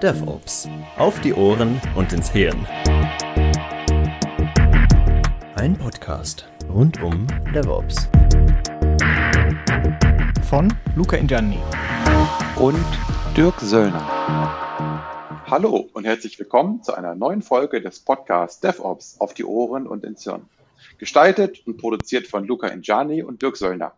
DevOps. Auf die Ohren und ins Hirn. Ein Podcast rund um DevOps. Von Luca Ingianni. Und Dirk Söllner. Hallo und herzlich willkommen zu einer neuen Folge des Podcasts DevOps auf die Ohren und ins Hirn. Gestaltet und produziert von Luca Ingiani und Dirk Söllner.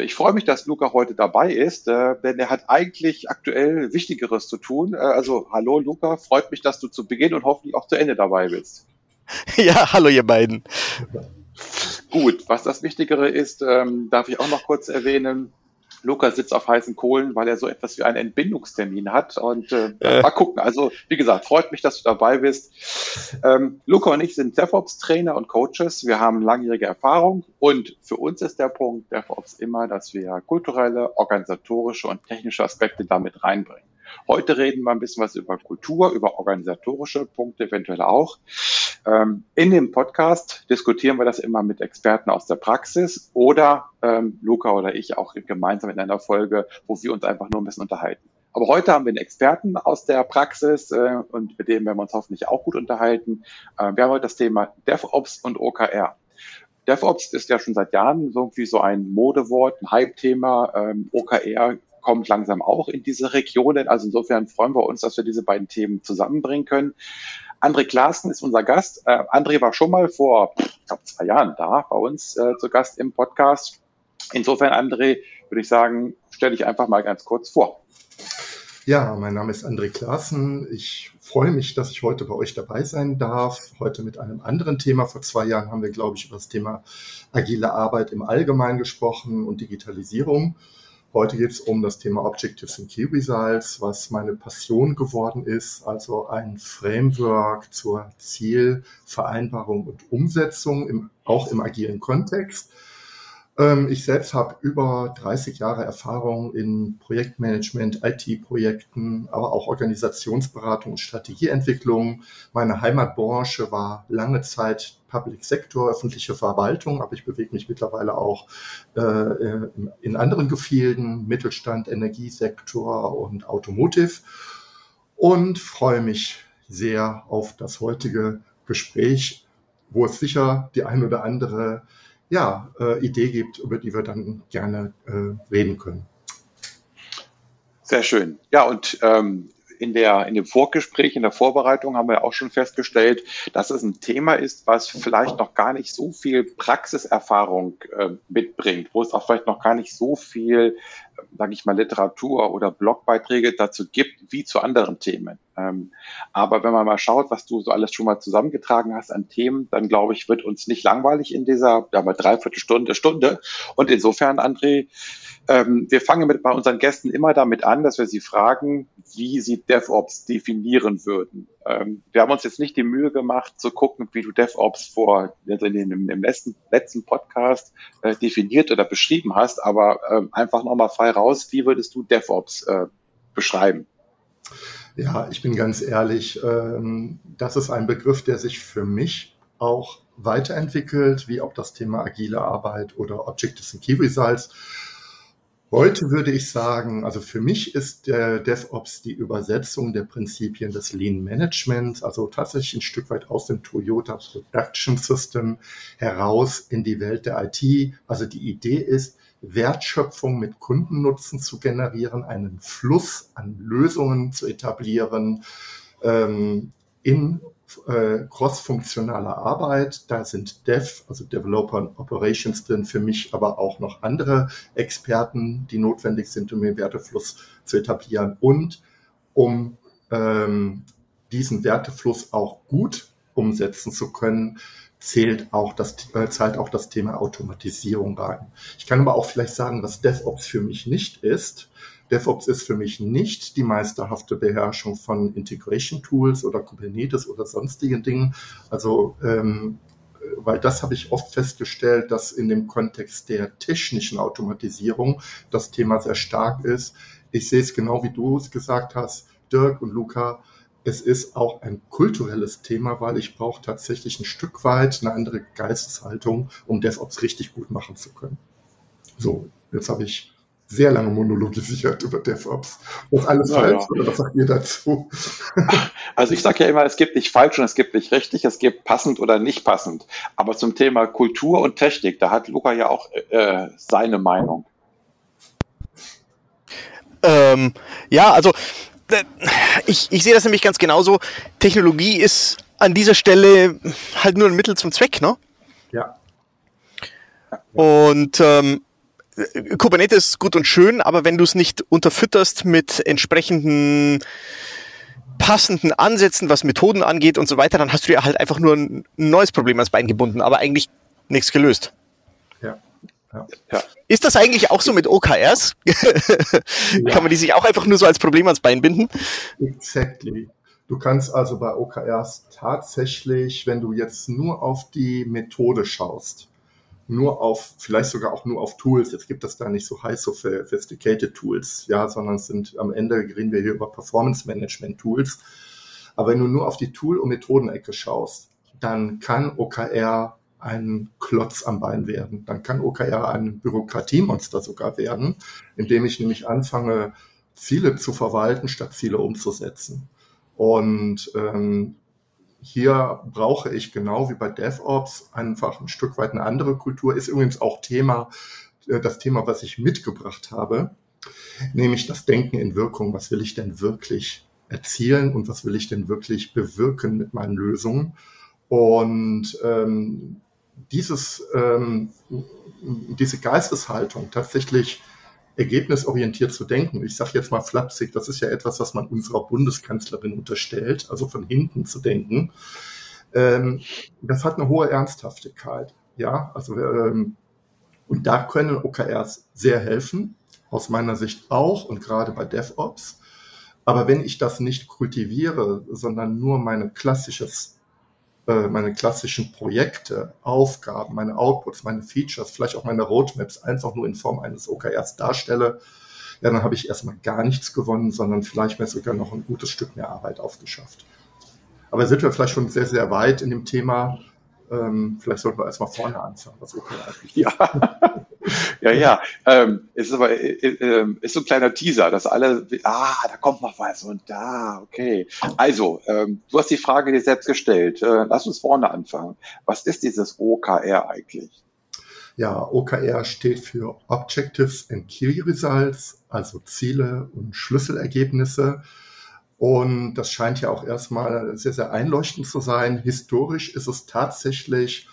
Ich freue mich, dass Luca heute dabei ist, äh, denn er hat eigentlich aktuell Wichtigeres zu tun. Äh, also hallo Luca, freut mich, dass du zu Beginn und hoffentlich auch zu Ende dabei bist. Ja, hallo ihr beiden. Gut, was das Wichtigere ist, ähm, darf ich auch noch kurz erwähnen. Lukas sitzt auf heißen Kohlen, weil er so etwas wie einen Entbindungstermin hat. Und äh, äh. mal gucken. Also, wie gesagt, freut mich, dass du dabei bist. Ähm, Luca und ich sind DevOps-Trainer und Coaches. Wir haben langjährige Erfahrung und für uns ist der Punkt DevOps immer, dass wir kulturelle, organisatorische und technische Aspekte damit reinbringen. Heute reden wir ein bisschen was über Kultur, über organisatorische Punkte eventuell auch. Ähm, in dem Podcast diskutieren wir das immer mit Experten aus der Praxis oder ähm, Luca oder ich auch gemeinsam in einer Folge, wo wir uns einfach nur ein bisschen unterhalten. Aber heute haben wir einen Experten aus der Praxis äh, und mit dem werden wir uns hoffentlich auch gut unterhalten. Äh, wir haben heute das Thema DevOps und OKR. DevOps ist ja schon seit Jahren irgendwie so ein Modewort, ein Hype-Thema. Ähm, OKR kommt langsam auch in diese Regionen. Also insofern freuen wir uns, dass wir diese beiden Themen zusammenbringen können. André Klaassen ist unser Gast. Äh, André war schon mal vor, ich glaube, zwei Jahren da bei uns äh, zu Gast im Podcast. Insofern, André, würde ich sagen, stell dich einfach mal ganz kurz vor. Ja, mein Name ist André Klaassen. Ich freue mich, dass ich heute bei euch dabei sein darf. Heute mit einem anderen Thema. Vor zwei Jahren haben wir, glaube ich, über das Thema agile Arbeit im Allgemeinen gesprochen und Digitalisierung. Heute geht es um das Thema Objectives and Key Results, was meine Passion geworden ist, also ein Framework zur Zielvereinbarung und Umsetzung, im, auch im agilen Kontext. Ähm, ich selbst habe über 30 Jahre Erfahrung in Projektmanagement, IT-Projekten, aber auch Organisationsberatung und Strategieentwicklung. Meine Heimatbranche war lange Zeit Public Sector, öffentliche Verwaltung, aber ich bewege mich mittlerweile auch äh, in anderen Gefilden, Mittelstand, Energiesektor und Automotive und freue mich sehr auf das heutige Gespräch, wo es sicher die ein oder andere ja, äh, Idee gibt, über die wir dann gerne äh, reden können. Sehr schön. Ja, und ähm, in, der, in dem Vorgespräch, in der Vorbereitung haben wir auch schon festgestellt, dass es ein Thema ist, was vielleicht noch gar nicht so viel Praxiserfahrung äh, mitbringt, wo es auch vielleicht noch gar nicht so viel, sage ich mal, Literatur oder Blogbeiträge dazu gibt, wie zu anderen Themen. Ähm, aber wenn man mal schaut, was du so alles schon mal zusammengetragen hast an Themen, dann glaube ich, wird uns nicht langweilig in dieser ja, mal dreiviertel Stunde, Stunde. Und insofern, André, ähm, wir fangen mit bei unseren Gästen immer damit an, dass wir sie fragen, wie sie DevOps definieren würden. Ähm, wir haben uns jetzt nicht die Mühe gemacht, zu gucken, wie du DevOps vor also dem, im letzten, letzten Podcast äh, definiert oder beschrieben hast, aber äh, einfach nochmal frei raus, wie würdest du DevOps äh, beschreiben? Ja, ich bin ganz ehrlich, ähm, das ist ein Begriff, der sich für mich auch weiterentwickelt, wie auch das Thema agile Arbeit oder Objectives and Key Results. Heute würde ich sagen, also für mich ist der DevOps die Übersetzung der Prinzipien des Lean Managements, also tatsächlich ein Stück weit aus dem Toyota Production System heraus in die Welt der IT. Also die Idee ist, Wertschöpfung mit Kundennutzen zu generieren, einen Fluss an Lösungen zu etablieren ähm, in äh, cross-funktionaler Arbeit. Da sind Dev, also Developer und Operations drin, für mich aber auch noch andere Experten, die notwendig sind, um den Wertefluss zu etablieren und um ähm, diesen Wertefluss auch gut umsetzen zu können, zählt auch das, äh, zahlt auch das Thema Automatisierung rein. Ich kann aber auch vielleicht sagen, was DevOps für mich nicht ist. DevOps ist für mich nicht die meisterhafte Beherrschung von Integration Tools oder Kubernetes oder sonstigen Dingen. Also ähm, weil das habe ich oft festgestellt, dass in dem Kontext der technischen Automatisierung das Thema sehr stark ist. Ich sehe es genau wie du es gesagt hast, Dirk und Luca es ist auch ein kulturelles Thema, weil ich brauche tatsächlich ein Stück weit eine andere Geisteshaltung, um DevOps richtig gut machen zu können. So, jetzt habe ich sehr lange monologisiert über DevOps. Was alles ja, falsch ja. oder was sagt ihr dazu? Also ich sage ja immer, es gibt nicht falsch und es gibt nicht richtig, es gibt passend oder nicht passend. Aber zum Thema Kultur und Technik, da hat Luca ja auch äh, seine Meinung. Ähm, ja, also äh, ich, ich sehe das nämlich ganz genauso. Technologie ist an dieser Stelle halt nur ein Mittel zum Zweck, ne? Ja. Und ähm, Kubernetes ist gut und schön, aber wenn du es nicht unterfütterst mit entsprechenden passenden Ansätzen, was Methoden angeht und so weiter, dann hast du ja halt einfach nur ein neues Problem ans Bein gebunden, aber eigentlich nichts gelöst. Ja. ja. ja. Ist das eigentlich auch so mit OKRs? ja. Kann man die sich auch einfach nur so als Problem ans Bein binden? Exactly. Du kannst also bei OKRs tatsächlich, wenn du jetzt nur auf die Methode schaust, nur auf, vielleicht sogar auch nur auf Tools. Jetzt gibt es da nicht so high sophisticated Tools, ja, sondern es sind am Ende reden wir hier über Performance Management Tools. Aber wenn du nur auf die Tool- und Methodenecke schaust, dann kann OKR ein Klotz am Bein werden. Dann kann OKR ein Bürokratiemonster sogar werden, indem ich nämlich anfange, Ziele zu verwalten, statt Ziele umzusetzen. Und ähm, hier brauche ich genau wie bei DevOps einfach ein Stück weit eine andere Kultur. Ist übrigens auch Thema, äh, das Thema, was ich mitgebracht habe, nämlich das Denken in Wirkung. Was will ich denn wirklich erzielen und was will ich denn wirklich bewirken mit meinen Lösungen? Und ähm, dieses, ähm, diese Geisteshaltung tatsächlich ergebnisorientiert zu denken. Ich sage jetzt mal flapsig, das ist ja etwas, was man unserer Bundeskanzlerin unterstellt, also von hinten zu denken. Ähm, das hat eine hohe Ernsthaftigkeit. Ja, also ähm, und da können OKRs sehr helfen, aus meiner Sicht auch und gerade bei DevOps. Aber wenn ich das nicht kultiviere, sondern nur mein klassisches meine klassischen Projekte, Aufgaben, meine Outputs, meine Features, vielleicht auch meine Roadmaps einfach nur in Form eines OKRs darstelle, ja, dann habe ich erstmal gar nichts gewonnen, sondern vielleicht mir sogar noch ein gutes Stück mehr Arbeit aufgeschafft. Aber sind wir vielleicht schon sehr, sehr weit in dem Thema. Ähm, vielleicht sollten wir erstmal vorne anfangen, was OKR eigentlich ist. Ja. ja, ja. Ähm, ist aber äh, äh, ist so ein kleiner Teaser, dass alle, ah, da kommt noch was und da, okay. Also, ähm, du hast die Frage dir selbst gestellt. Äh, lass uns vorne anfangen. Was ist dieses OKR eigentlich? Ja, OKR steht für Objectives and Key Results, also Ziele und Schlüsselergebnisse. Und das scheint ja auch erstmal sehr, sehr einleuchtend zu sein. Historisch ist es tatsächlich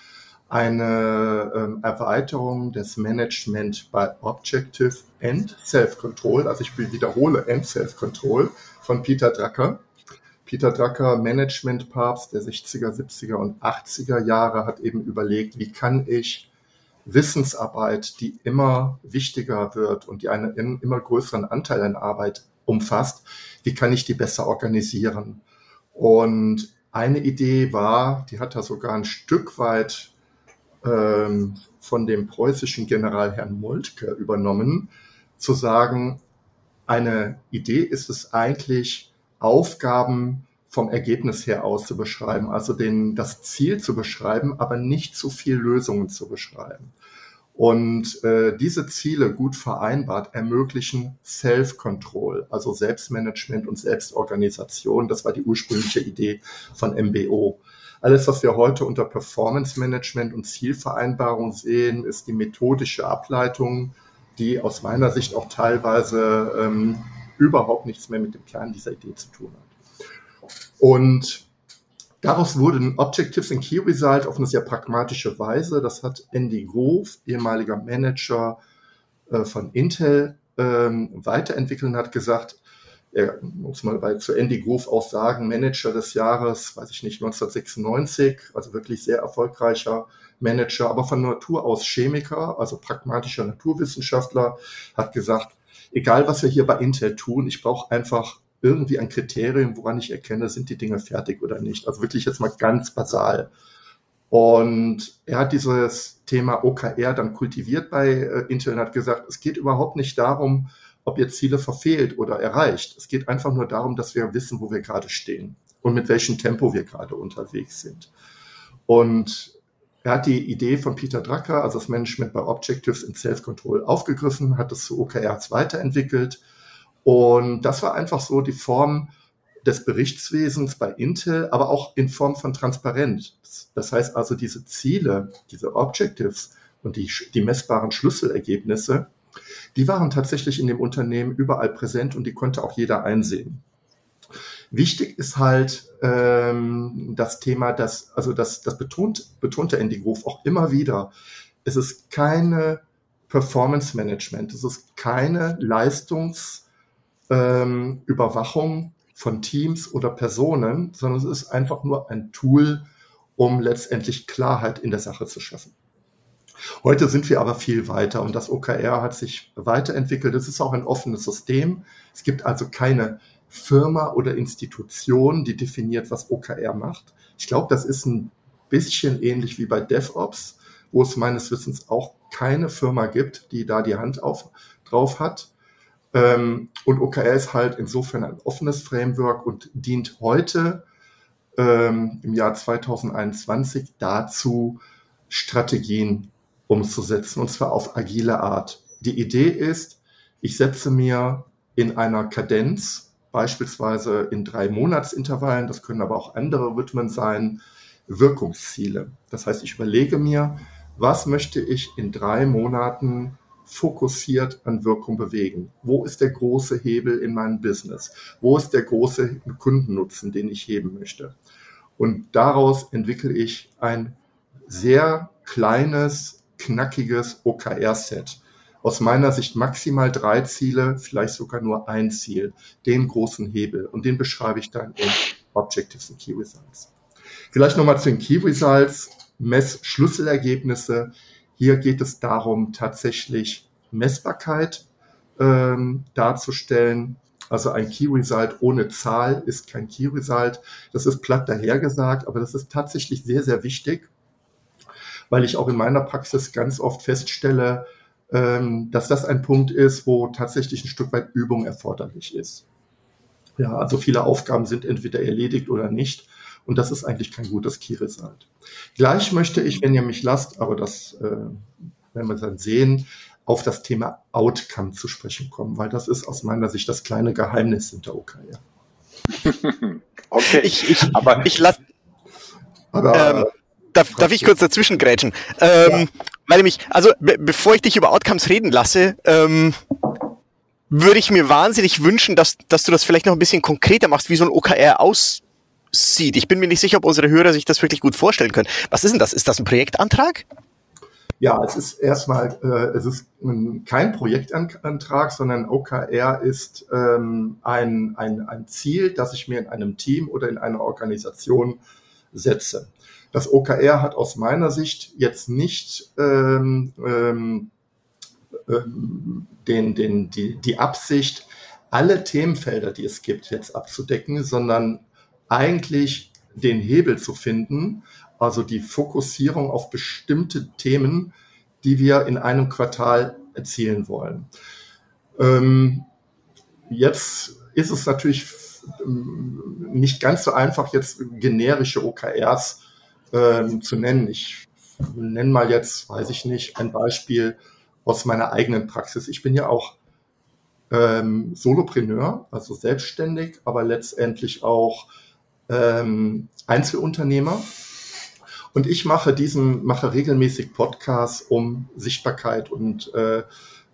eine ähm, Erweiterung des Management bei Objective and Self-Control. Also ich wiederhole and Self-Control von Peter Drucker. Peter Drucker, Management-Papst der 60er, 70er und 80er Jahre, hat eben überlegt, wie kann ich Wissensarbeit, die immer wichtiger wird und die einen immer größeren Anteil an Arbeit umfasst, wie kann ich die besser organisieren? Und eine Idee war, die hat er sogar ein Stück weit ähm, von dem preußischen General Herrn Moltke übernommen, zu sagen, eine Idee ist es eigentlich, Aufgaben vom Ergebnis her aus zu beschreiben, also den, das Ziel zu beschreiben, aber nicht zu viel Lösungen zu beschreiben. Und äh, diese Ziele gut vereinbart ermöglichen Self-Control, also Selbstmanagement und Selbstorganisation. Das war die ursprüngliche Idee von MBO. Alles, was wir heute unter Performance Management und Zielvereinbarung sehen, ist die methodische Ableitung, die aus meiner Sicht auch teilweise ähm, überhaupt nichts mehr mit dem Kern dieser Idee zu tun hat. Und daraus wurde ein Objectives and Key Result auf eine sehr pragmatische Weise. Das hat Andy Grove, ehemaliger Manager äh, von Intel, ähm, weiterentwickelt und hat gesagt, er muss mal bei zu Andy Groove auch sagen, Manager des Jahres, weiß ich nicht, 1996, also wirklich sehr erfolgreicher Manager, aber von Natur aus Chemiker, also pragmatischer Naturwissenschaftler, hat gesagt, egal was wir hier bei Intel tun, ich brauche einfach irgendwie ein Kriterium, woran ich erkenne, sind die Dinge fertig oder nicht. Also wirklich jetzt mal ganz basal. Und er hat dieses Thema OKR dann kultiviert bei äh, Intel und hat gesagt, es geht überhaupt nicht darum, ob ihr Ziele verfehlt oder erreicht. Es geht einfach nur darum, dass wir wissen, wo wir gerade stehen und mit welchem Tempo wir gerade unterwegs sind. Und Er hat die Idee von Peter Drucker, also das Management by Objectives in Self-Control, aufgegriffen, hat es zu OKRs weiterentwickelt. Und das war einfach so die Form des Berichtswesens bei Intel, aber auch in Form von Transparenz. Das heißt also, diese Ziele, diese Objectives und die, die messbaren Schlüsselergebnisse, die waren tatsächlich in dem Unternehmen überall präsent und die konnte auch jeder einsehen. Wichtig ist halt ähm, das Thema, dass, also das, das betont, betonte Andy Grove auch immer wieder. Es ist keine Performance Management, es ist keine Leistungsüberwachung ähm, von Teams oder Personen, sondern es ist einfach nur ein Tool, um letztendlich Klarheit in der Sache zu schaffen. Heute sind wir aber viel weiter und das OKR hat sich weiterentwickelt. Es ist auch ein offenes System. Es gibt also keine Firma oder Institution, die definiert, was OKR macht. Ich glaube, das ist ein bisschen ähnlich wie bei DevOps, wo es meines Wissens auch keine Firma gibt, die da die Hand auf, drauf hat. Ähm, und OKR ist halt insofern ein offenes Framework und dient heute ähm, im Jahr 2021 dazu, Strategien umzusetzen, und zwar auf agile Art. Die Idee ist, ich setze mir in einer Kadenz beispielsweise in drei Monatsintervallen, das können aber auch andere Rhythmen sein, Wirkungsziele. Das heißt, ich überlege mir, was möchte ich in drei Monaten fokussiert an Wirkung bewegen? Wo ist der große Hebel in meinem Business? Wo ist der große Kundennutzen, den ich heben möchte? Und daraus entwickle ich ein sehr kleines, knackiges OKR-Set aus meiner Sicht maximal drei Ziele, vielleicht sogar nur ein Ziel, den großen Hebel. Und den beschreibe ich dann in Objectives und Key Results. Vielleicht nochmal zu den Key Results, Messschlüsselergebnisse. Hier geht es darum, tatsächlich Messbarkeit ähm, darzustellen. Also ein Key Result ohne Zahl ist kein Key Result. Das ist platt dahergesagt, aber das ist tatsächlich sehr, sehr wichtig, weil ich auch in meiner Praxis ganz oft feststelle, ähm, dass das ein Punkt ist, wo tatsächlich ein Stück weit Übung erforderlich ist. Ja, also viele Aufgaben sind entweder erledigt oder nicht. Und das ist eigentlich kein gutes Key Result. Gleich möchte ich, wenn ihr mich lasst, aber das äh, werden wir dann sehen, auf das Thema Outcome zu sprechen kommen, weil das ist aus meiner Sicht das kleine Geheimnis hinter OKR. okay, ich, ich, aber ich lasse. Aber ähm, darf, darf ich kurz dazwischen grätschen? Ähm, ja. Weil mich, also be bevor ich dich über Outcomes reden lasse, ähm, würde ich mir wahnsinnig wünschen, dass, dass du das vielleicht noch ein bisschen konkreter machst, wie so ein OKR aussieht. Ich bin mir nicht sicher, ob unsere Hörer sich das wirklich gut vorstellen können. Was ist denn das? Ist das ein Projektantrag? Ja, es ist erstmal, äh, es ist kein Projektantrag, sondern OKR ist ähm, ein, ein, ein Ziel, das ich mir in einem Team oder in einer Organisation setze. Das OKR hat aus meiner Sicht jetzt nicht ähm, ähm, ähm, den, den, die, die Absicht, alle Themenfelder, die es gibt, jetzt abzudecken, sondern eigentlich den Hebel zu finden, also die Fokussierung auf bestimmte Themen, die wir in einem Quartal erzielen wollen. Ähm, jetzt ist es natürlich ähm, nicht ganz so einfach, jetzt generische OKRs ähm, zu nennen. Ich nenne mal jetzt, weiß ich nicht, ein Beispiel aus meiner eigenen Praxis. Ich bin ja auch ähm, Solopreneur, also selbstständig, aber letztendlich auch ähm, Einzelunternehmer. Und ich mache diesen, mache regelmäßig Podcasts, um Sichtbarkeit und äh,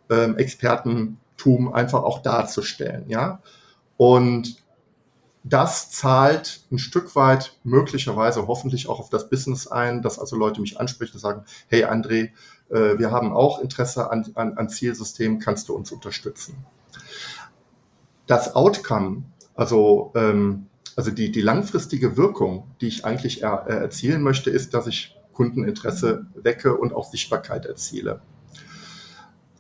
äh, Expertentum einfach auch darzustellen, ja. Und das zahlt ein Stück weit möglicherweise hoffentlich auch auf das Business ein, dass also Leute mich ansprechen und sagen, hey André, äh, wir haben auch Interesse an, an, an Zielsystemen, kannst du uns unterstützen? Das Outcome, also, ähm, also die, die langfristige Wirkung, die ich eigentlich er, er erzielen möchte, ist, dass ich Kundeninteresse wecke und auch Sichtbarkeit erziele.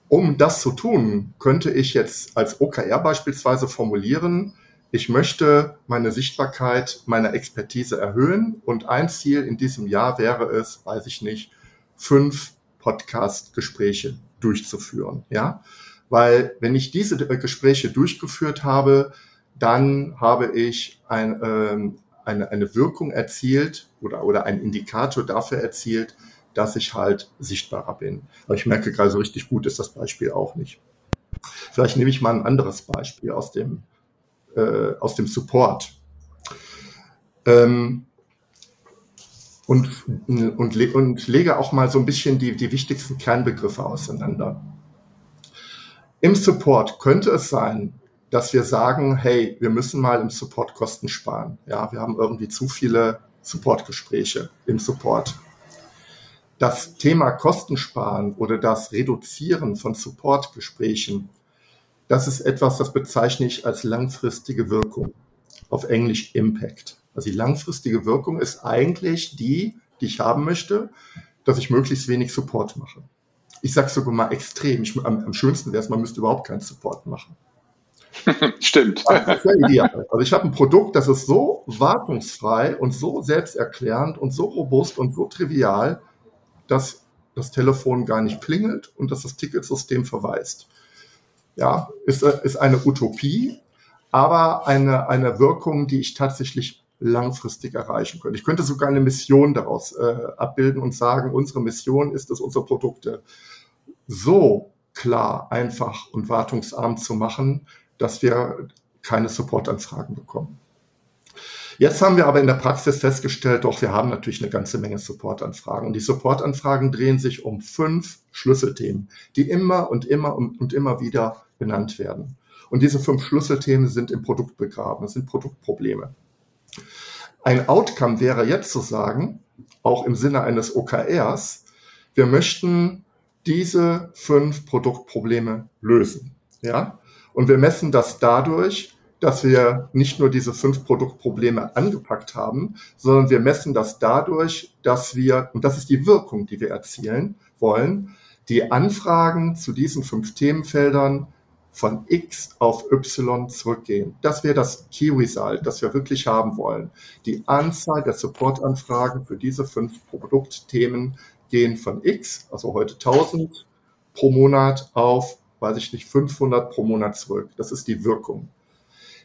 Um das zu tun, könnte ich jetzt als OKR beispielsweise formulieren, ich möchte meine Sichtbarkeit, meine Expertise erhöhen und ein Ziel in diesem Jahr wäre es, weiß ich nicht, fünf Podcast-Gespräche durchzuführen, ja. Weil wenn ich diese Gespräche durchgeführt habe, dann habe ich ein, ähm, eine, eine Wirkung erzielt oder, oder einen Indikator dafür erzielt, dass ich halt sichtbarer bin. Aber ich merke gerade so richtig gut ist das Beispiel auch nicht. Vielleicht nehme ich mal ein anderes Beispiel aus dem, äh, aus dem Support. Ähm, und, und, und lege auch mal so ein bisschen die, die wichtigsten Kernbegriffe auseinander. Im Support könnte es sein, dass wir sagen, hey, wir müssen mal im Support Kosten sparen. Ja, wir haben irgendwie zu viele Supportgespräche im Support. Das Thema Kostensparen oder das Reduzieren von Supportgesprächen, das ist etwas, das bezeichne ich als langfristige Wirkung. Auf Englisch Impact. Also die langfristige Wirkung ist eigentlich die, die ich haben möchte, dass ich möglichst wenig Support mache. Ich sage sogar mal extrem. Ich, am, am schönsten wäre es, man müsste überhaupt keinen Support machen. Stimmt. Ideal. Also ich habe ein Produkt, das ist so wartungsfrei und so selbsterklärend und so robust und so trivial, dass das Telefon gar nicht klingelt und dass das Ticketsystem verweist. Ja, ist, ist eine Utopie, aber eine, eine Wirkung, die ich tatsächlich langfristig erreichen können. Ich könnte sogar eine Mission daraus äh, abbilden und sagen, unsere Mission ist es, unsere Produkte so klar, einfach und wartungsarm zu machen, dass wir keine Supportanfragen bekommen. Jetzt haben wir aber in der Praxis festgestellt, doch wir haben natürlich eine ganze Menge Supportanfragen. Und die Supportanfragen drehen sich um fünf Schlüsselthemen, die immer und immer und immer wieder benannt werden. Und diese fünf Schlüsselthemen sind im Produkt begraben. Das sind Produktprobleme. Ein Outcome wäre jetzt zu sagen, auch im Sinne eines OKRs, wir möchten diese fünf Produktprobleme lösen. Ja? Und wir messen das dadurch, dass wir nicht nur diese fünf Produktprobleme angepackt haben, sondern wir messen das dadurch, dass wir, und das ist die Wirkung, die wir erzielen wollen, die Anfragen zu diesen fünf Themenfeldern von X auf Y zurückgehen. Das wäre das Key Result, das wir wirklich haben wollen. Die Anzahl der Supportanfragen für diese fünf Produktthemen gehen von X, also heute 1000 pro Monat auf, weiß ich nicht, 500 pro Monat zurück. Das ist die Wirkung.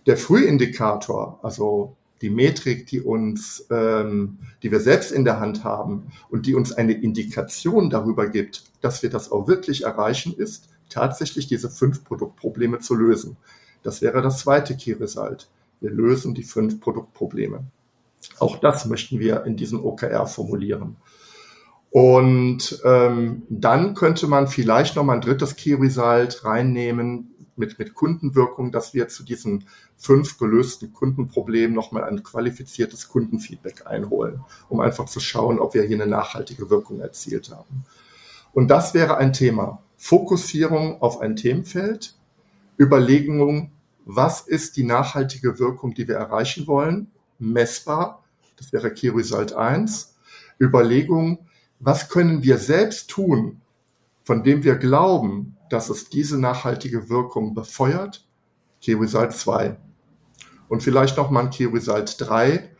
Der Frühindikator, also die Metrik, die uns, ähm, die wir selbst in der Hand haben und die uns eine Indikation darüber gibt, dass wir das auch wirklich erreichen, ist, tatsächlich diese fünf Produktprobleme zu lösen. Das wäre das zweite Key Result. Wir lösen die fünf Produktprobleme. Auch das möchten wir in diesem OKR formulieren. Und ähm, dann könnte man vielleicht noch mal ein drittes Key Result reinnehmen mit, mit Kundenwirkung, dass wir zu diesen fünf gelösten Kundenproblemen noch mal ein qualifiziertes Kundenfeedback einholen, um einfach zu schauen, ob wir hier eine nachhaltige Wirkung erzielt haben. Und das wäre ein Thema. Fokussierung auf ein Themenfeld, Überlegung, was ist die nachhaltige Wirkung, die wir erreichen wollen, messbar, das wäre Key Result 1, Überlegung, was können wir selbst tun, von dem wir glauben, dass es diese nachhaltige Wirkung befeuert, Key Result 2. Und vielleicht noch mal ein Key Result 3,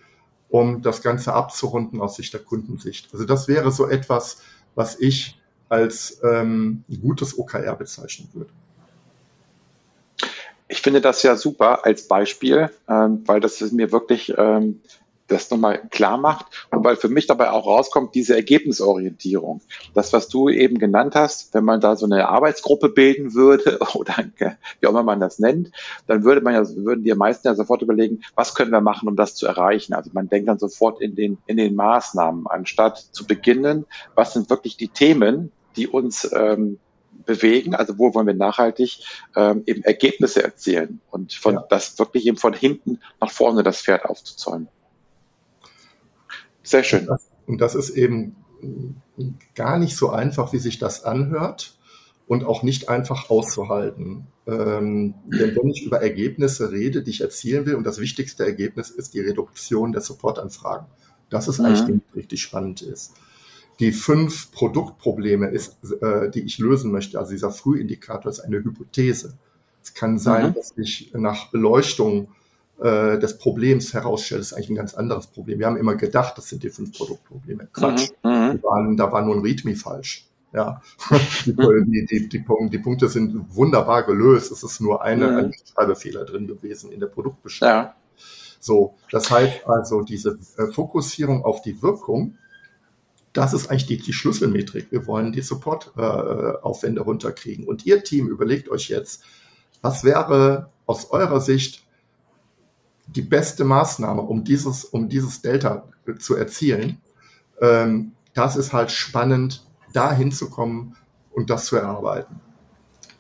um das Ganze abzurunden aus Sicht der Kundensicht. Also das wäre so etwas, was ich als ähm, gutes OKR bezeichnen würde. Ich finde das ja super als Beispiel, ähm, weil das mir wirklich ähm, das nochmal klar macht und weil für mich dabei auch rauskommt, diese Ergebnisorientierung. Das, was du eben genannt hast, wenn man da so eine Arbeitsgruppe bilden würde oder wie auch immer man das nennt, dann würde man ja, würden die meisten ja sofort überlegen, was können wir machen, um das zu erreichen. Also man denkt dann sofort in den, in den Maßnahmen, anstatt zu beginnen, was sind wirklich die Themen, die uns ähm, bewegen, also wo wollen wir nachhaltig ähm, eben Ergebnisse erzielen und von ja. das wirklich eben von hinten nach vorne das Pferd aufzuzäumen. Sehr schön. Und das ist eben gar nicht so einfach, wie sich das anhört und auch nicht einfach auszuhalten. Ähm, denn wenn ich über Ergebnisse rede, die ich erzielen will, und das wichtigste Ergebnis ist die Reduktion der Supportanfragen. Das ist eigentlich, mhm. richtig spannend ist. Die fünf Produktprobleme, ist, äh, die ich lösen möchte, also dieser Frühindikator ist eine Hypothese. Es kann sein, mhm. dass ich nach Beleuchtung äh, des Problems herausstellt, ist eigentlich ein ganz anderes Problem. Wir haben immer gedacht, das sind die fünf Produktprobleme. Quatsch. Mhm. mhm. Waren, da war nur ein README falsch. Ja, die, die, die, die, Punkte sind wunderbar gelöst. Es ist nur eine, mhm. ein Schreibfehler drin gewesen in der Produktbeschreibung. Ja. So, das heißt also, diese äh, Fokussierung auf die Wirkung das ist eigentlich die, die Schlüsselmetrik. Wir wollen die Support-Aufwände äh, runterkriegen. Und Ihr Team überlegt euch jetzt, was wäre aus eurer Sicht die beste Maßnahme, um dieses, um dieses Delta zu erzielen? Ähm, das ist halt spannend, da hinzukommen und das zu erarbeiten.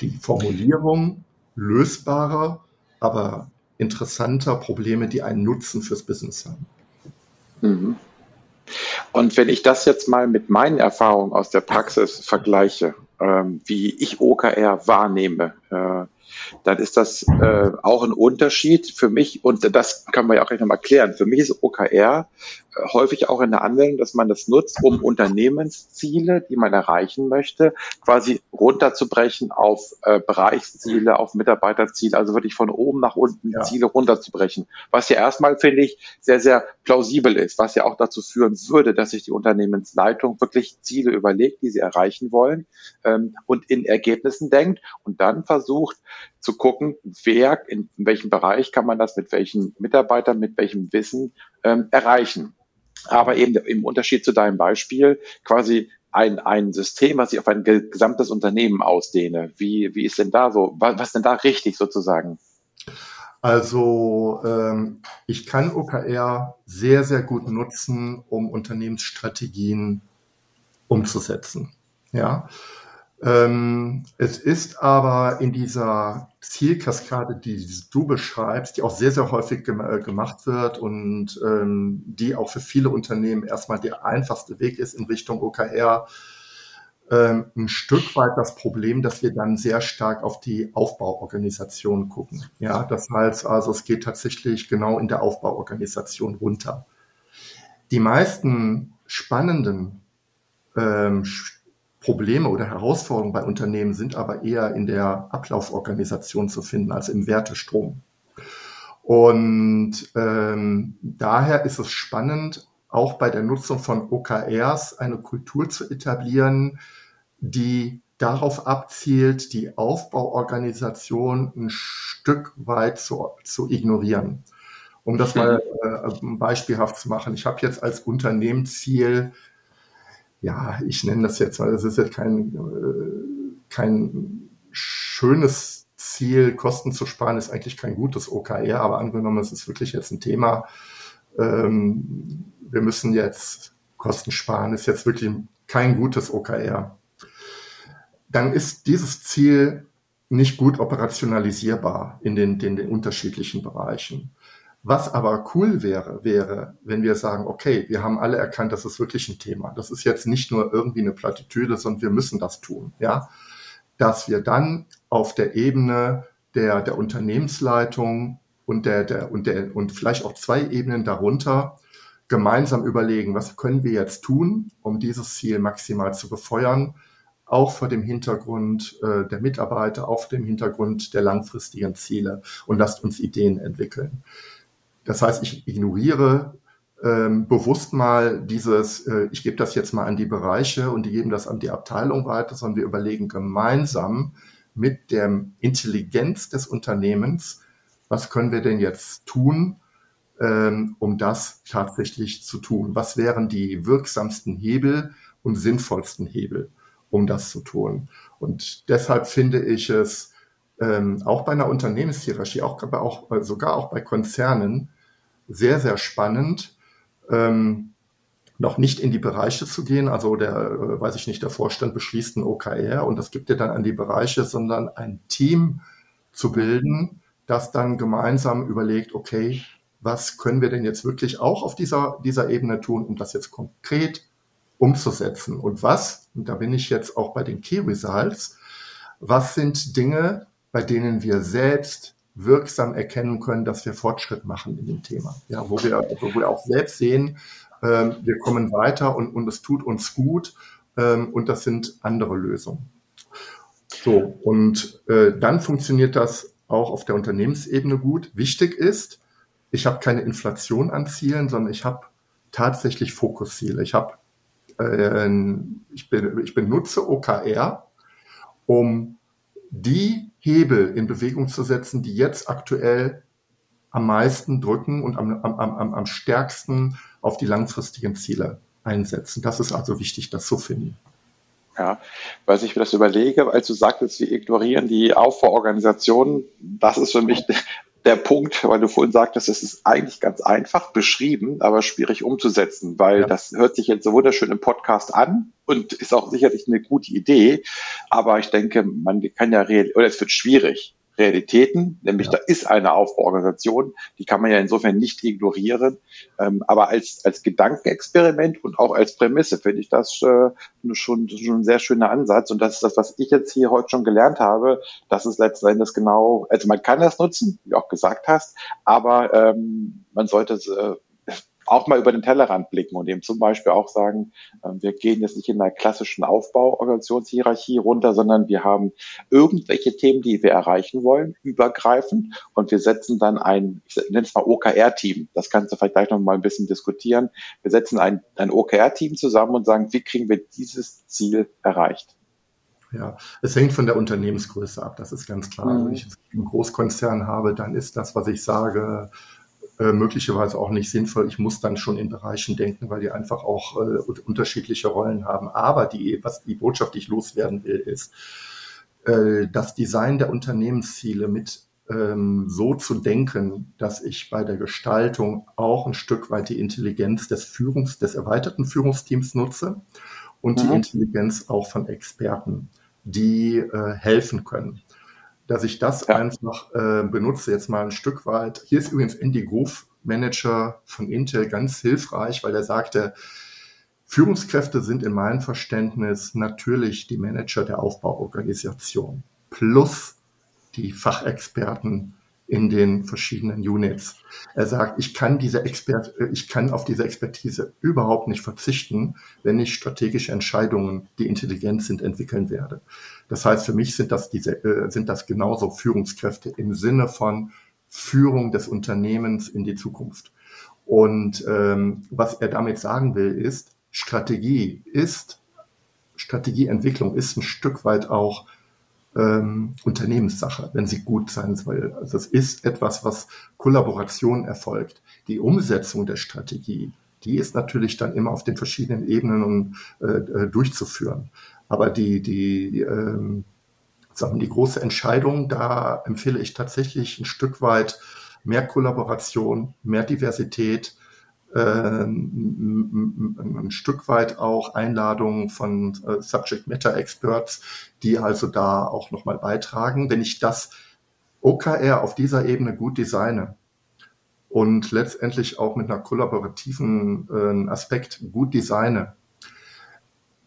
Die Formulierung lösbarer, aber interessanter Probleme, die einen Nutzen fürs Business haben. Mhm. Und wenn ich das jetzt mal mit meinen Erfahrungen aus der Praxis vergleiche, ähm, wie ich OKR wahrnehme, äh, dann ist das äh, auch ein Unterschied für mich und das kann man ja auch gleich nochmal klären. Für mich ist OKR häufig auch in der Anwendung, dass man das nutzt, um Unternehmensziele, die man erreichen möchte, quasi runterzubrechen auf äh, Bereichsziele, auf Mitarbeiterziele, also wirklich von oben nach unten ja. Ziele runterzubrechen. Was ja erstmal, finde ich, sehr, sehr plausibel ist, was ja auch dazu führen würde, dass sich die Unternehmensleitung wirklich Ziele überlegt, die sie erreichen wollen ähm, und in Ergebnissen denkt und dann versucht, zu gucken, wer, in, welchem Bereich kann man das mit welchen Mitarbeitern, mit welchem Wissen ähm, erreichen. Aber eben im Unterschied zu deinem Beispiel quasi ein, ein System, was ich auf ein gesamtes Unternehmen ausdehne. Wie, wie ist denn da so, was, was denn da richtig sozusagen? Also ähm, ich kann OKR sehr, sehr gut nutzen, um Unternehmensstrategien umzusetzen. Ja, ähm, es ist aber in dieser Zielkaskade, die du beschreibst, die auch sehr, sehr häufig gem äh, gemacht wird und ähm, die auch für viele Unternehmen erstmal der einfachste Weg ist in Richtung OKR, ähm, ein Stück weit das Problem, dass wir dann sehr stark auf die Aufbauorganisation gucken. Ja, das heißt also, es geht tatsächlich genau in der Aufbauorganisation runter. Die meisten spannenden ähm, Probleme oder Herausforderungen bei Unternehmen sind aber eher in der Ablauforganisation zu finden, als im Wertestrom. Und ähm, daher ist es spannend, auch bei der Nutzung von OKRs eine Kultur zu etablieren, die darauf abzielt, die Aufbauorganisation ein Stück weit zu, zu ignorieren. Um das mal äh, beispielhaft zu machen. Ich habe jetzt als Unternehmensziel ja, ich nenne das jetzt, weil es ist jetzt kein, äh, kein schönes Ziel, Kosten zu sparen, ist eigentlich kein gutes OKR, aber angenommen, es ist wirklich jetzt ein Thema, ähm, wir müssen jetzt Kosten sparen, ist jetzt wirklich kein gutes OKR. Dann ist dieses Ziel nicht gut operationalisierbar in den, den, den unterschiedlichen Bereichen. Was aber cool wäre, wäre, wenn wir sagen, okay, wir haben alle erkannt, das ist wirklich ein Thema. Das ist jetzt nicht nur irgendwie eine Plattitüde, sondern wir müssen das tun, ja. Dass wir dann auf der Ebene der, der Unternehmensleitung und der, der, und der, und vielleicht auch zwei Ebenen darunter gemeinsam überlegen, was können wir jetzt tun, um dieses Ziel maximal zu befeuern, auch vor dem Hintergrund äh, der Mitarbeiter, auch vor dem Hintergrund der langfristigen Ziele und lasst uns Ideen entwickeln. Das heißt, ich ignoriere ähm, bewusst mal dieses, äh, ich gebe das jetzt mal an die Bereiche und die geben das an die Abteilung weiter, sondern wir überlegen gemeinsam mit der Intelligenz des Unternehmens, was können wir denn jetzt tun, ähm, um das tatsächlich zu tun? Was wären die wirksamsten Hebel und sinnvollsten Hebel, um das zu tun? Und deshalb finde ich es ähm, auch bei einer Unternehmenshierarchie, auch, aber auch, äh, sogar auch bei Konzernen, sehr, sehr spannend, ähm, noch nicht in die Bereiche zu gehen. Also der, äh, weiß ich nicht, der Vorstand beschließt ein OKR und das gibt er dann an die Bereiche, sondern ein Team zu bilden, das dann gemeinsam überlegt, okay, was können wir denn jetzt wirklich auch auf dieser, dieser Ebene tun, um das jetzt konkret umzusetzen? Und was, und da bin ich jetzt auch bei den Key Results, was sind Dinge, bei denen wir selbst wirksam erkennen können, dass wir Fortschritt machen in dem Thema. Ja, wo wir, wo wir auch selbst sehen, ähm, wir kommen weiter und, und es tut uns gut ähm, und das sind andere Lösungen. So, und äh, dann funktioniert das auch auf der Unternehmensebene gut. Wichtig ist, ich habe keine Inflation an Zielen, sondern ich habe tatsächlich Fokusziele. Ich habe äh, ich, bin, ich benutze OKR, um die Hebel in Bewegung zu setzen, die jetzt aktuell am meisten drücken und am, am, am, am stärksten auf die langfristigen Ziele einsetzen. Das ist also wichtig, das zu finden. Ja, weil ich mir das überlege, als du sagtest, wir ignorieren die Aufbauorganisation, das ist für mich der Punkt, weil du vorhin sagtest, es ist eigentlich ganz einfach beschrieben, aber schwierig umzusetzen, weil ja. das hört sich jetzt so wunderschön im Podcast an und ist auch sicherlich eine gute Idee. Aber ich denke, man kann ja real, oder es wird schwierig. Realitäten, nämlich ja. da ist eine Aufbauorganisation, die kann man ja insofern nicht ignorieren. Ähm, aber als, als Gedankenexperiment und auch als Prämisse finde ich das äh, schon, schon ein sehr schöner Ansatz. Und das ist das, was ich jetzt hier heute schon gelernt habe. Das ist letzten Endes genau, also man kann das nutzen, wie du auch gesagt hast, aber ähm, man sollte es äh, auch mal über den Tellerrand blicken und eben zum Beispiel auch sagen, ähm, wir gehen jetzt nicht in einer klassischen Aufbauorganisationshierarchie runter, sondern wir haben irgendwelche Themen, die wir erreichen wollen, übergreifend und wir setzen dann ein, ich nenne es mal OKR-Team. Das kannst du vielleicht gleich noch mal ein bisschen diskutieren. Wir setzen ein, ein OKR-Team zusammen und sagen, wie kriegen wir dieses Ziel erreicht? Ja, es hängt von der Unternehmensgröße ab, das ist ganz klar. Mhm. Wenn ich einen Großkonzern habe, dann ist das, was ich sage, äh, möglicherweise auch nicht sinnvoll. Ich muss dann schon in Bereichen denken, weil die einfach auch äh, unterschiedliche Rollen haben. Aber die, was die Botschaft, die ich loswerden will, ist, äh, das Design der Unternehmensziele mit ähm, so zu denken, dass ich bei der Gestaltung auch ein Stück weit die Intelligenz des Führungs, des erweiterten Führungsteams nutze und mhm. die Intelligenz auch von Experten, die äh, helfen können dass ich das ja. einfach äh, benutze, jetzt mal ein Stück weit. Hier ist übrigens Andy Groove, Manager von Intel, ganz hilfreich, weil er sagte, Führungskräfte sind in meinem Verständnis natürlich die Manager der Aufbauorganisation plus die Fachexperten in den verschiedenen Units. Er sagt, ich kann diese Expert, ich kann auf diese Expertise überhaupt nicht verzichten, wenn ich strategische Entscheidungen, die intelligent sind, entwickeln werde. Das heißt, für mich sind das diese, äh, sind das genauso Führungskräfte im Sinne von Führung des Unternehmens in die Zukunft. Und ähm, was er damit sagen will, ist, Strategie ist, Strategieentwicklung ist ein Stück weit auch ähm, Unternehmenssache, wenn sie gut sein soll. Also es ist etwas, was Kollaboration erfolgt. Die Umsetzung der Strategie, die ist natürlich dann immer auf den verschiedenen Ebenen äh, äh durchzuführen. Aber die, die, ähm, sagen die große Entscheidung, da empfehle ich tatsächlich ein Stück weit mehr Kollaboration, mehr Diversität, ein Stück weit auch Einladungen von äh, Subject Matter Experts, die also da auch nochmal beitragen. Wenn ich das OKR auf dieser Ebene gut designe und letztendlich auch mit einer kollaborativen äh, Aspekt gut designe,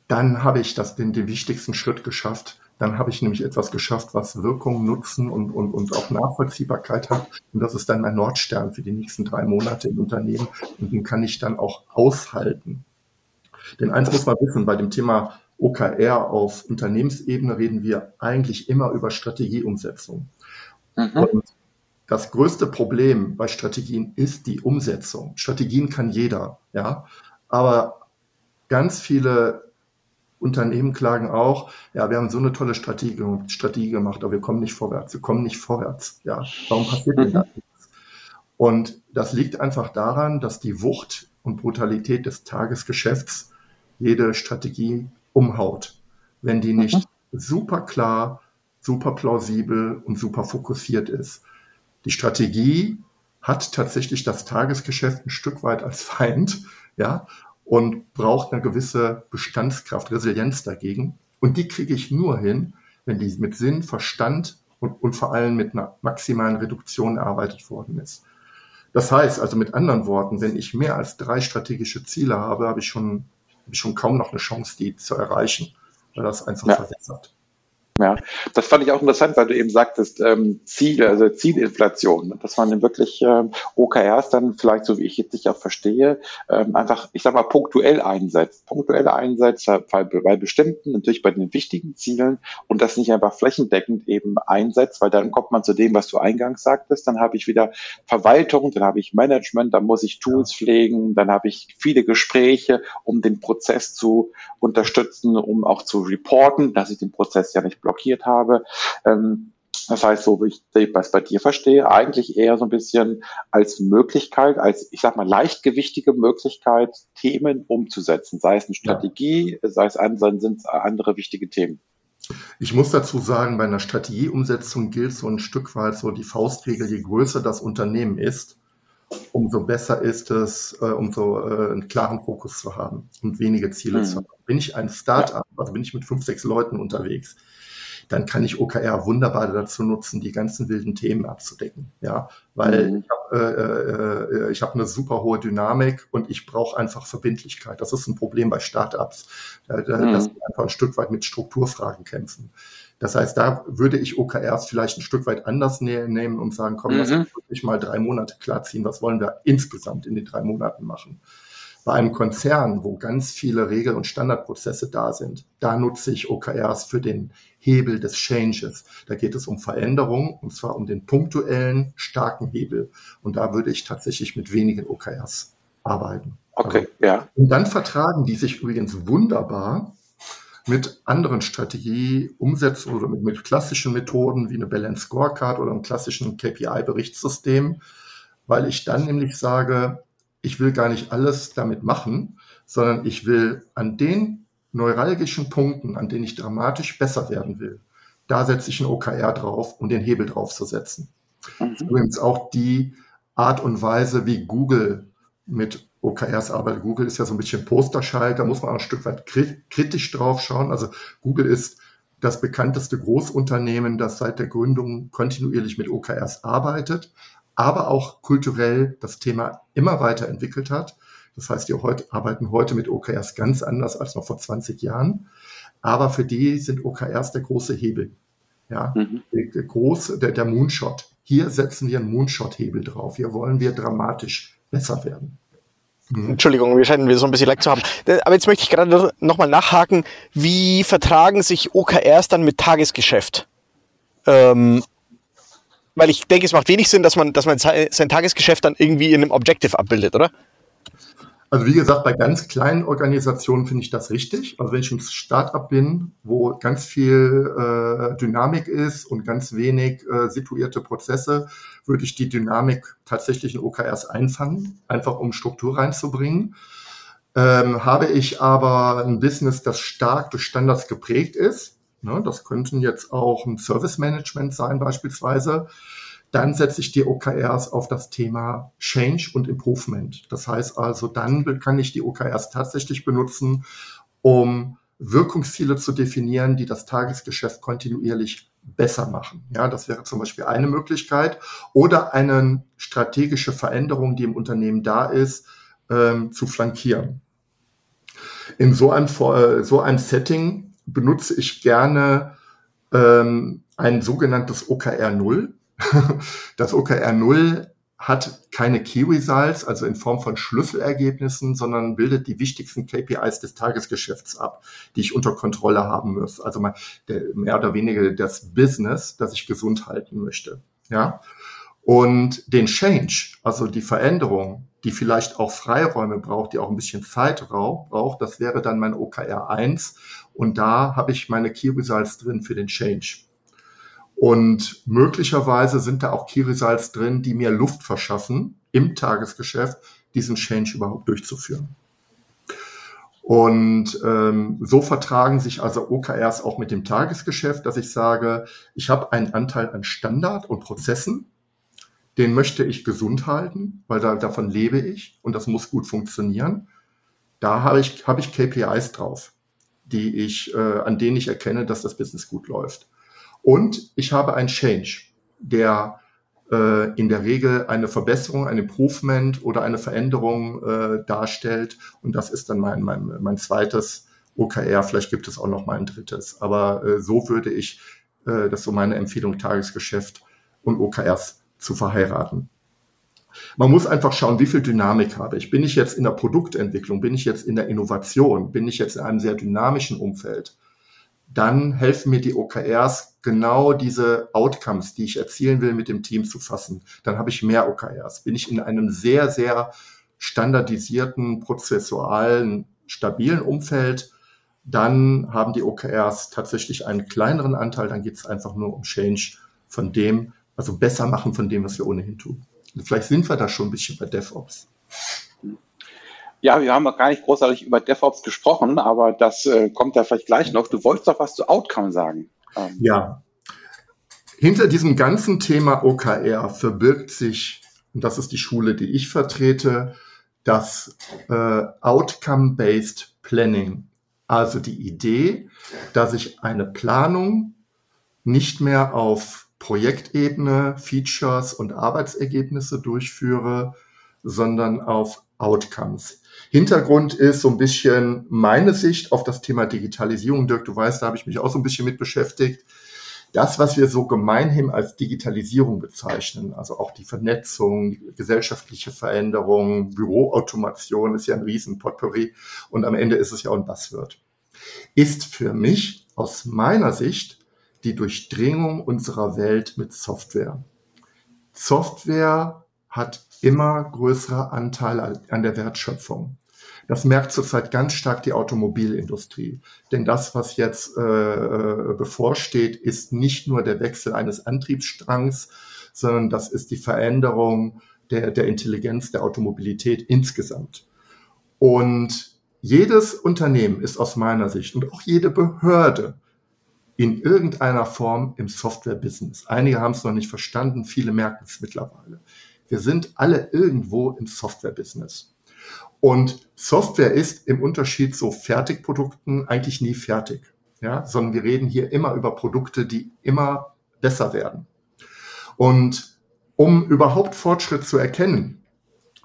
dann habe ich das den, den wichtigsten Schritt geschafft, dann habe ich nämlich etwas geschafft, was Wirkung, Nutzen und, und, und auch Nachvollziehbarkeit hat. Und das ist dann mein Nordstern für die nächsten drei Monate im Unternehmen. Und den kann ich dann auch aushalten. Denn eins muss man wissen, bei dem Thema OKR auf Unternehmensebene reden wir eigentlich immer über Strategieumsetzung. Mhm. Und das größte Problem bei Strategien ist die Umsetzung. Strategien kann jeder, ja. Aber ganz viele Unternehmen klagen auch, ja, wir haben so eine tolle Strategie, Strategie gemacht, aber wir kommen nicht vorwärts. Wir kommen nicht vorwärts. Ja, warum passiert denn das? Und das liegt einfach daran, dass die Wucht und Brutalität des Tagesgeschäfts jede Strategie umhaut, wenn die nicht mhm. super klar, super plausibel und super fokussiert ist. Die Strategie hat tatsächlich das Tagesgeschäft ein Stück weit als Feind, ja, und braucht eine gewisse Bestandskraft, Resilienz dagegen. Und die kriege ich nur hin, wenn die mit Sinn, Verstand und, und vor allem mit einer maximalen Reduktion erarbeitet worden ist. Das heißt also mit anderen Worten, wenn ich mehr als drei strategische Ziele habe, habe ich schon, habe ich schon kaum noch eine Chance, die zu erreichen, weil das einfach ja. verwässert. Ja, das fand ich auch interessant, weil du eben sagtest, ähm, Ziele, also Zielinflation, dass man wirklich ähm, OKRs dann vielleicht, so wie ich jetzt dich auch verstehe, ähm, einfach, ich sag mal, punktuell einsetzt. Punktuell einsetzt, bei, bei bestimmten, natürlich bei den wichtigen Zielen und das nicht einfach flächendeckend eben einsetzt, weil dann kommt man zu dem, was du eingangs sagtest, dann habe ich wieder Verwaltung, dann habe ich Management, dann muss ich Tools pflegen, dann habe ich viele Gespräche, um den Prozess zu unterstützen, um auch zu reporten, dass ich den Prozess ja nicht blockiert habe. Ähm, Das heißt, so wie ich das bei dir verstehe, eigentlich eher so ein bisschen als Möglichkeit, als, ich sag mal, leichtgewichtige Möglichkeit, Themen umzusetzen, sei es eine Strategie, ja. sei es andere, sind es andere wichtige Themen. Ich muss dazu sagen, bei einer Strategieumsetzung gilt so ein Stück weit so die Faustregel, je größer das Unternehmen ist, umso besser ist es, äh, umso äh, einen klaren Fokus zu haben und wenige Ziele mhm. zu haben. Bin ich ein Start-up, also bin ich mit fünf, sechs Leuten unterwegs, dann kann ich OKR wunderbar dazu nutzen, die ganzen wilden Themen abzudecken. Ja, weil mhm. ich habe äh, äh, ich hab eine super hohe Dynamik und ich brauche einfach Verbindlichkeit. Das ist ein Problem bei Startups, äh, mhm. dass wir einfach ein Stück weit mit Strukturfragen kämpfen. Das heißt, da würde ich OKRs vielleicht ein Stück weit anders nehmen und sagen, komm, mhm. lass uns wirklich mal drei Monate klarziehen. Was wollen wir insgesamt in den drei Monaten machen? Bei einem Konzern, wo ganz viele Regel- und Standardprozesse da sind, da nutze ich OKRs für den Hebel des Changes. Da geht es um Veränderung und zwar um den punktuellen, starken Hebel. Und da würde ich tatsächlich mit wenigen OKRs arbeiten. Okay, ja. Und dann vertragen die sich übrigens wunderbar mit anderen Strategieumsetzungen oder mit, mit klassischen Methoden wie eine Balance Scorecard oder einem klassischen KPI-Berichtssystem, weil ich dann nämlich sage, ich will gar nicht alles damit machen, sondern ich will an den neuralgischen Punkten, an denen ich dramatisch besser werden will, da setze ich ein OKR drauf, um den Hebel draufzusetzen. Mhm. Übrigens auch die Art und Weise, wie Google mit OKRs arbeitet. Google ist ja so ein bisschen Posterschall, da muss man auch ein Stück weit kritisch drauf schauen. Also Google ist das bekannteste Großunternehmen, das seit der Gründung kontinuierlich mit OKRs arbeitet aber auch kulturell das Thema immer weiterentwickelt hat. Das heißt, die heute, arbeiten heute mit OKRs ganz anders als noch vor 20 Jahren. Aber für die sind OKRs der große Hebel. Ja, mhm. der, große, der, der Moonshot. Hier setzen wir einen Moonshot-Hebel drauf. Hier wollen wir dramatisch besser werden. Mhm. Entschuldigung, wir scheinen wir so ein bisschen lag zu haben. Aber jetzt möchte ich gerade nochmal nachhaken. Wie vertragen sich OKRs dann mit Tagesgeschäft? Ähm, weil ich denke, es macht wenig Sinn, dass man, dass man sein Tagesgeschäft dann irgendwie in einem Objective abbildet, oder? Also wie gesagt, bei ganz kleinen Organisationen finde ich das richtig. Also wenn ich ein Startup bin, wo ganz viel äh, Dynamik ist und ganz wenig äh, situierte Prozesse, würde ich die Dynamik tatsächlich in OKRs einfangen, einfach um Struktur reinzubringen. Ähm, habe ich aber ein Business, das stark durch Standards geprägt ist, Ne? Das könnten jetzt auch ein Service Management sein beispielsweise. Dann setze ich die OKRs auf das Thema Change und Improvement. Das heißt also, dann kann ich die OKRs tatsächlich benutzen, um Wirkungsziele zu definieren, die das Tagesgeschäft kontinuierlich besser machen. Ja, das wäre zum Beispiel eine Möglichkeit. Oder eine strategische Veränderung, die im Unternehmen da ist, ähm, zu flankieren. In so einem, äh, so einem Setting benutze ich gerne ähm, ein sogenanntes OKR 0. das OKR 0 hat keine Key Results, also in Form von Schlüsselergebnissen, sondern bildet die wichtigsten KPIs des Tagesgeschäfts ab, die ich unter Kontrolle haben muss. Also mal der, mehr oder weniger das Business, das ich gesund halten möchte. Ja. Und den Change, also die Veränderung, die vielleicht auch Freiräume braucht, die auch ein bisschen Zeit braucht, das wäre dann mein OKR 1. Und da habe ich meine Key Results drin für den Change. Und möglicherweise sind da auch Key Results drin, die mir Luft verschaffen, im Tagesgeschäft diesen Change überhaupt durchzuführen. Und ähm, so vertragen sich also OKRs auch mit dem Tagesgeschäft, dass ich sage, ich habe einen Anteil an Standard und Prozessen, den möchte ich gesund halten, weil da, davon lebe ich und das muss gut funktionieren. Da habe ich, habe ich KPIs drauf, die ich, äh, an denen ich erkenne, dass das Business gut läuft. Und ich habe einen Change, der äh, in der Regel eine Verbesserung, ein Improvement oder eine Veränderung äh, darstellt. Und das ist dann mein, mein, mein zweites OKR. Vielleicht gibt es auch noch mal ein drittes. Aber äh, so würde ich, äh, das ist so meine Empfehlung, Tagesgeschäft und OKRs zu verheiraten. Man muss einfach schauen, wie viel Dynamik habe ich. Bin ich jetzt in der Produktentwicklung? Bin ich jetzt in der Innovation? Bin ich jetzt in einem sehr dynamischen Umfeld? Dann helfen mir die OKRs, genau diese Outcomes, die ich erzielen will, mit dem Team zu fassen. Dann habe ich mehr OKRs. Bin ich in einem sehr, sehr standardisierten, prozessualen, stabilen Umfeld, dann haben die OKRs tatsächlich einen kleineren Anteil. Dann geht es einfach nur um Change von dem, also besser machen von dem, was wir ohnehin tun. Vielleicht sind wir da schon ein bisschen bei DevOps. Ja, wir haben noch gar nicht großartig über DevOps gesprochen, aber das äh, kommt da vielleicht gleich noch. Du wolltest doch was zu Outcome sagen. Ähm. Ja. Hinter diesem ganzen Thema OKR verbirgt sich, und das ist die Schule, die ich vertrete, das äh, Outcome-Based Planning. Also die Idee, dass ich eine Planung nicht mehr auf Projektebene, Features und Arbeitsergebnisse durchführe, sondern auf Outcomes. Hintergrund ist so ein bisschen meine Sicht auf das Thema Digitalisierung. Dirk, du weißt, da habe ich mich auch so ein bisschen mit beschäftigt. Das, was wir so gemeinhin als Digitalisierung bezeichnen, also auch die Vernetzung, die gesellschaftliche Veränderung, Büroautomation ist ja ein riesen Potpourri und am Ende ist es ja auch ein Buzzword, ist für mich aus meiner Sicht die Durchdringung unserer Welt mit Software. Software hat immer größere Anteile an der Wertschöpfung. Das merkt zurzeit ganz stark die Automobilindustrie. Denn das, was jetzt äh, äh, bevorsteht, ist nicht nur der Wechsel eines Antriebsstrangs, sondern das ist die Veränderung der, der Intelligenz der Automobilität insgesamt. Und jedes Unternehmen ist aus meiner Sicht und auch jede Behörde in irgendeiner Form im Software-Business. Einige haben es noch nicht verstanden, viele merken es mittlerweile. Wir sind alle irgendwo im Software-Business. Und Software ist im Unterschied zu Fertigprodukten eigentlich nie fertig, ja, sondern wir reden hier immer über Produkte, die immer besser werden. Und um überhaupt Fortschritt zu erkennen,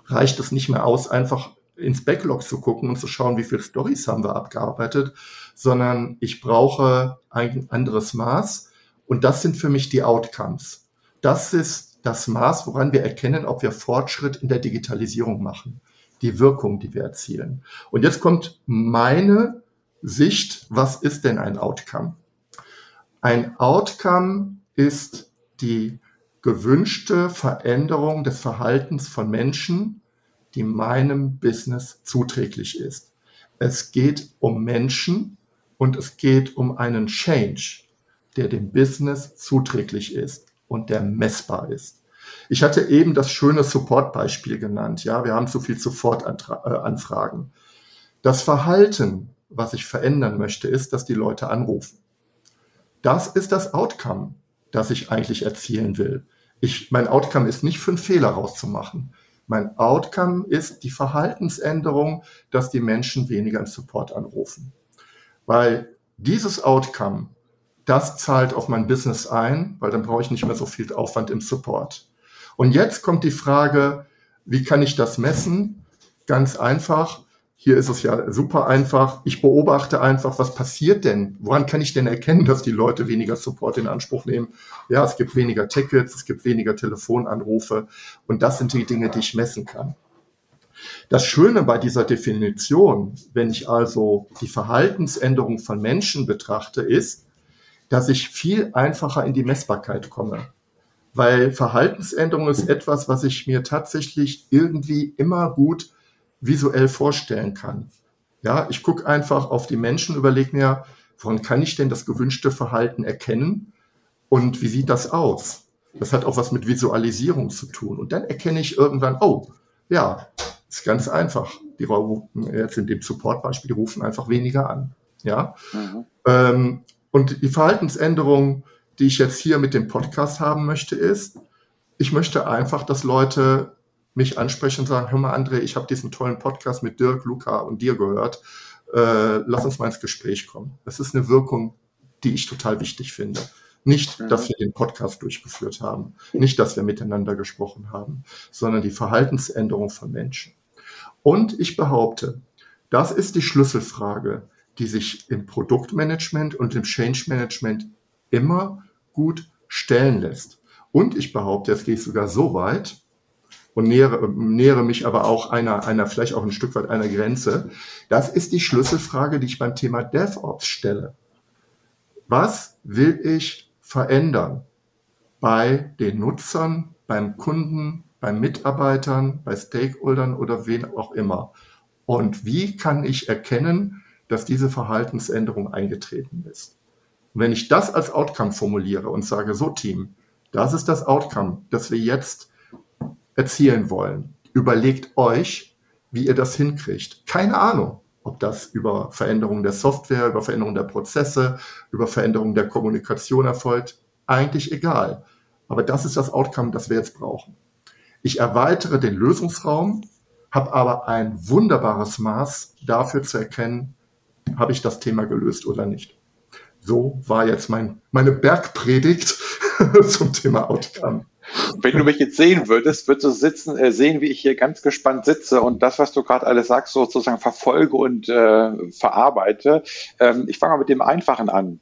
reicht es nicht mehr aus, einfach ins Backlog zu gucken und zu schauen, wie viele Stories haben wir abgearbeitet, sondern ich brauche ein anderes Maß und das sind für mich die Outcomes. Das ist das Maß, woran wir erkennen, ob wir Fortschritt in der Digitalisierung machen, die Wirkung, die wir erzielen. Und jetzt kommt meine Sicht, was ist denn ein Outcome? Ein Outcome ist die gewünschte Veränderung des Verhaltens von Menschen, die meinem Business zuträglich ist. Es geht um Menschen und es geht um einen Change, der dem Business zuträglich ist und der messbar ist. Ich hatte eben das schöne Support-Beispiel genannt. Ja, wir haben zu viel Support-Anfragen. Das Verhalten, was ich verändern möchte, ist, dass die Leute anrufen. Das ist das Outcome, das ich eigentlich erzielen will. Ich, mein Outcome ist nicht einen Fehler rauszumachen. Mein Outcome ist die Verhaltensänderung, dass die Menschen weniger im Support anrufen. Weil dieses Outcome das zahlt auf mein Business ein, weil dann brauche ich nicht mehr so viel Aufwand im Support. Und jetzt kommt die Frage, wie kann ich das messen? Ganz einfach. Hier ist es ja super einfach. Ich beobachte einfach, was passiert denn? Woran kann ich denn erkennen, dass die Leute weniger Support in Anspruch nehmen? Ja, es gibt weniger Tickets, es gibt weniger Telefonanrufe. Und das sind die Dinge, die ich messen kann. Das Schöne bei dieser Definition, wenn ich also die Verhaltensänderung von Menschen betrachte, ist, dass ich viel einfacher in die Messbarkeit komme. Weil Verhaltensänderung ist etwas, was ich mir tatsächlich irgendwie immer gut visuell vorstellen kann. Ja, ich gucke einfach auf die Menschen, überlege mir, woran kann ich denn das gewünschte Verhalten erkennen und wie sieht das aus? Das hat auch was mit Visualisierung zu tun. Und dann erkenne ich irgendwann, oh, ja, ist ganz einfach. Die rufen, jetzt in dem Supportbeispiel, die rufen einfach weniger an. Ja. Mhm. Ähm, und die Verhaltensänderung, die ich jetzt hier mit dem Podcast haben möchte, ist, ich möchte einfach, dass Leute mich ansprechen und sagen, hör mal, André, ich habe diesen tollen Podcast mit Dirk, Luca und dir gehört. Äh, lass uns mal ins Gespräch kommen. Das ist eine Wirkung, die ich total wichtig finde. Nicht, dass wir den Podcast durchgeführt haben, nicht, dass wir miteinander gesprochen haben, sondern die Verhaltensänderung von Menschen. Und ich behaupte, das ist die Schlüsselfrage, die sich im Produktmanagement und im Change Management immer gut stellen lässt. Und ich behaupte, jetzt gehe ich sogar so weit und nähere, nähere mich aber auch einer, einer, vielleicht auch ein Stück weit einer Grenze. Das ist die Schlüsselfrage, die ich beim Thema DevOps stelle. Was will ich verändern bei den Nutzern, beim Kunden, bei Mitarbeitern, bei Stakeholdern oder wen auch immer? Und wie kann ich erkennen, dass diese Verhaltensänderung eingetreten ist. Und wenn ich das als Outcome formuliere und sage, so Team, Das ist das Outcome, das wir jetzt erzielen wollen. Überlegt euch, wie ihr das hinkriegt. Keine Ahnung, ob das über Veränderungen der Software, über Veränderungen der Prozesse, über Veränderungen der Kommunikation erfolgt. Eigentlich egal. Aber das ist das Outcome, das wir jetzt brauchen. Ich erweitere den Lösungsraum, habe aber ein wunderbares Maß dafür zu erkennen, habe ich das Thema gelöst oder nicht. So war jetzt mein, meine Bergpredigt zum Thema Outcome. Wenn du mich jetzt sehen würdest, würdest du sitzen, äh, sehen, wie ich hier ganz gespannt sitze und das, was du gerade alles sagst, sozusagen verfolge und äh, verarbeite. Ähm, ich fange mal mit dem Einfachen an.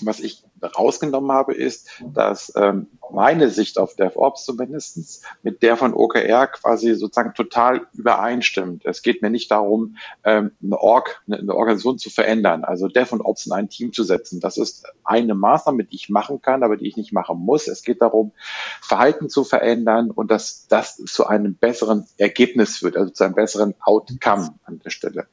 Was ich rausgenommen habe, ist, dass ähm, meine Sicht auf DevOps zumindestens mit der von OKR quasi sozusagen total übereinstimmt. Es geht mir nicht darum, ähm, eine Org, eine Organisation zu verändern, also Dev und Ops in ein Team zu setzen. Das ist eine Maßnahme, die ich machen kann, aber die ich nicht machen muss. Es geht darum, Verhalten zu verändern und dass das zu einem besseren Ergebnis führt, also zu einem besseren Outcome an der Stelle.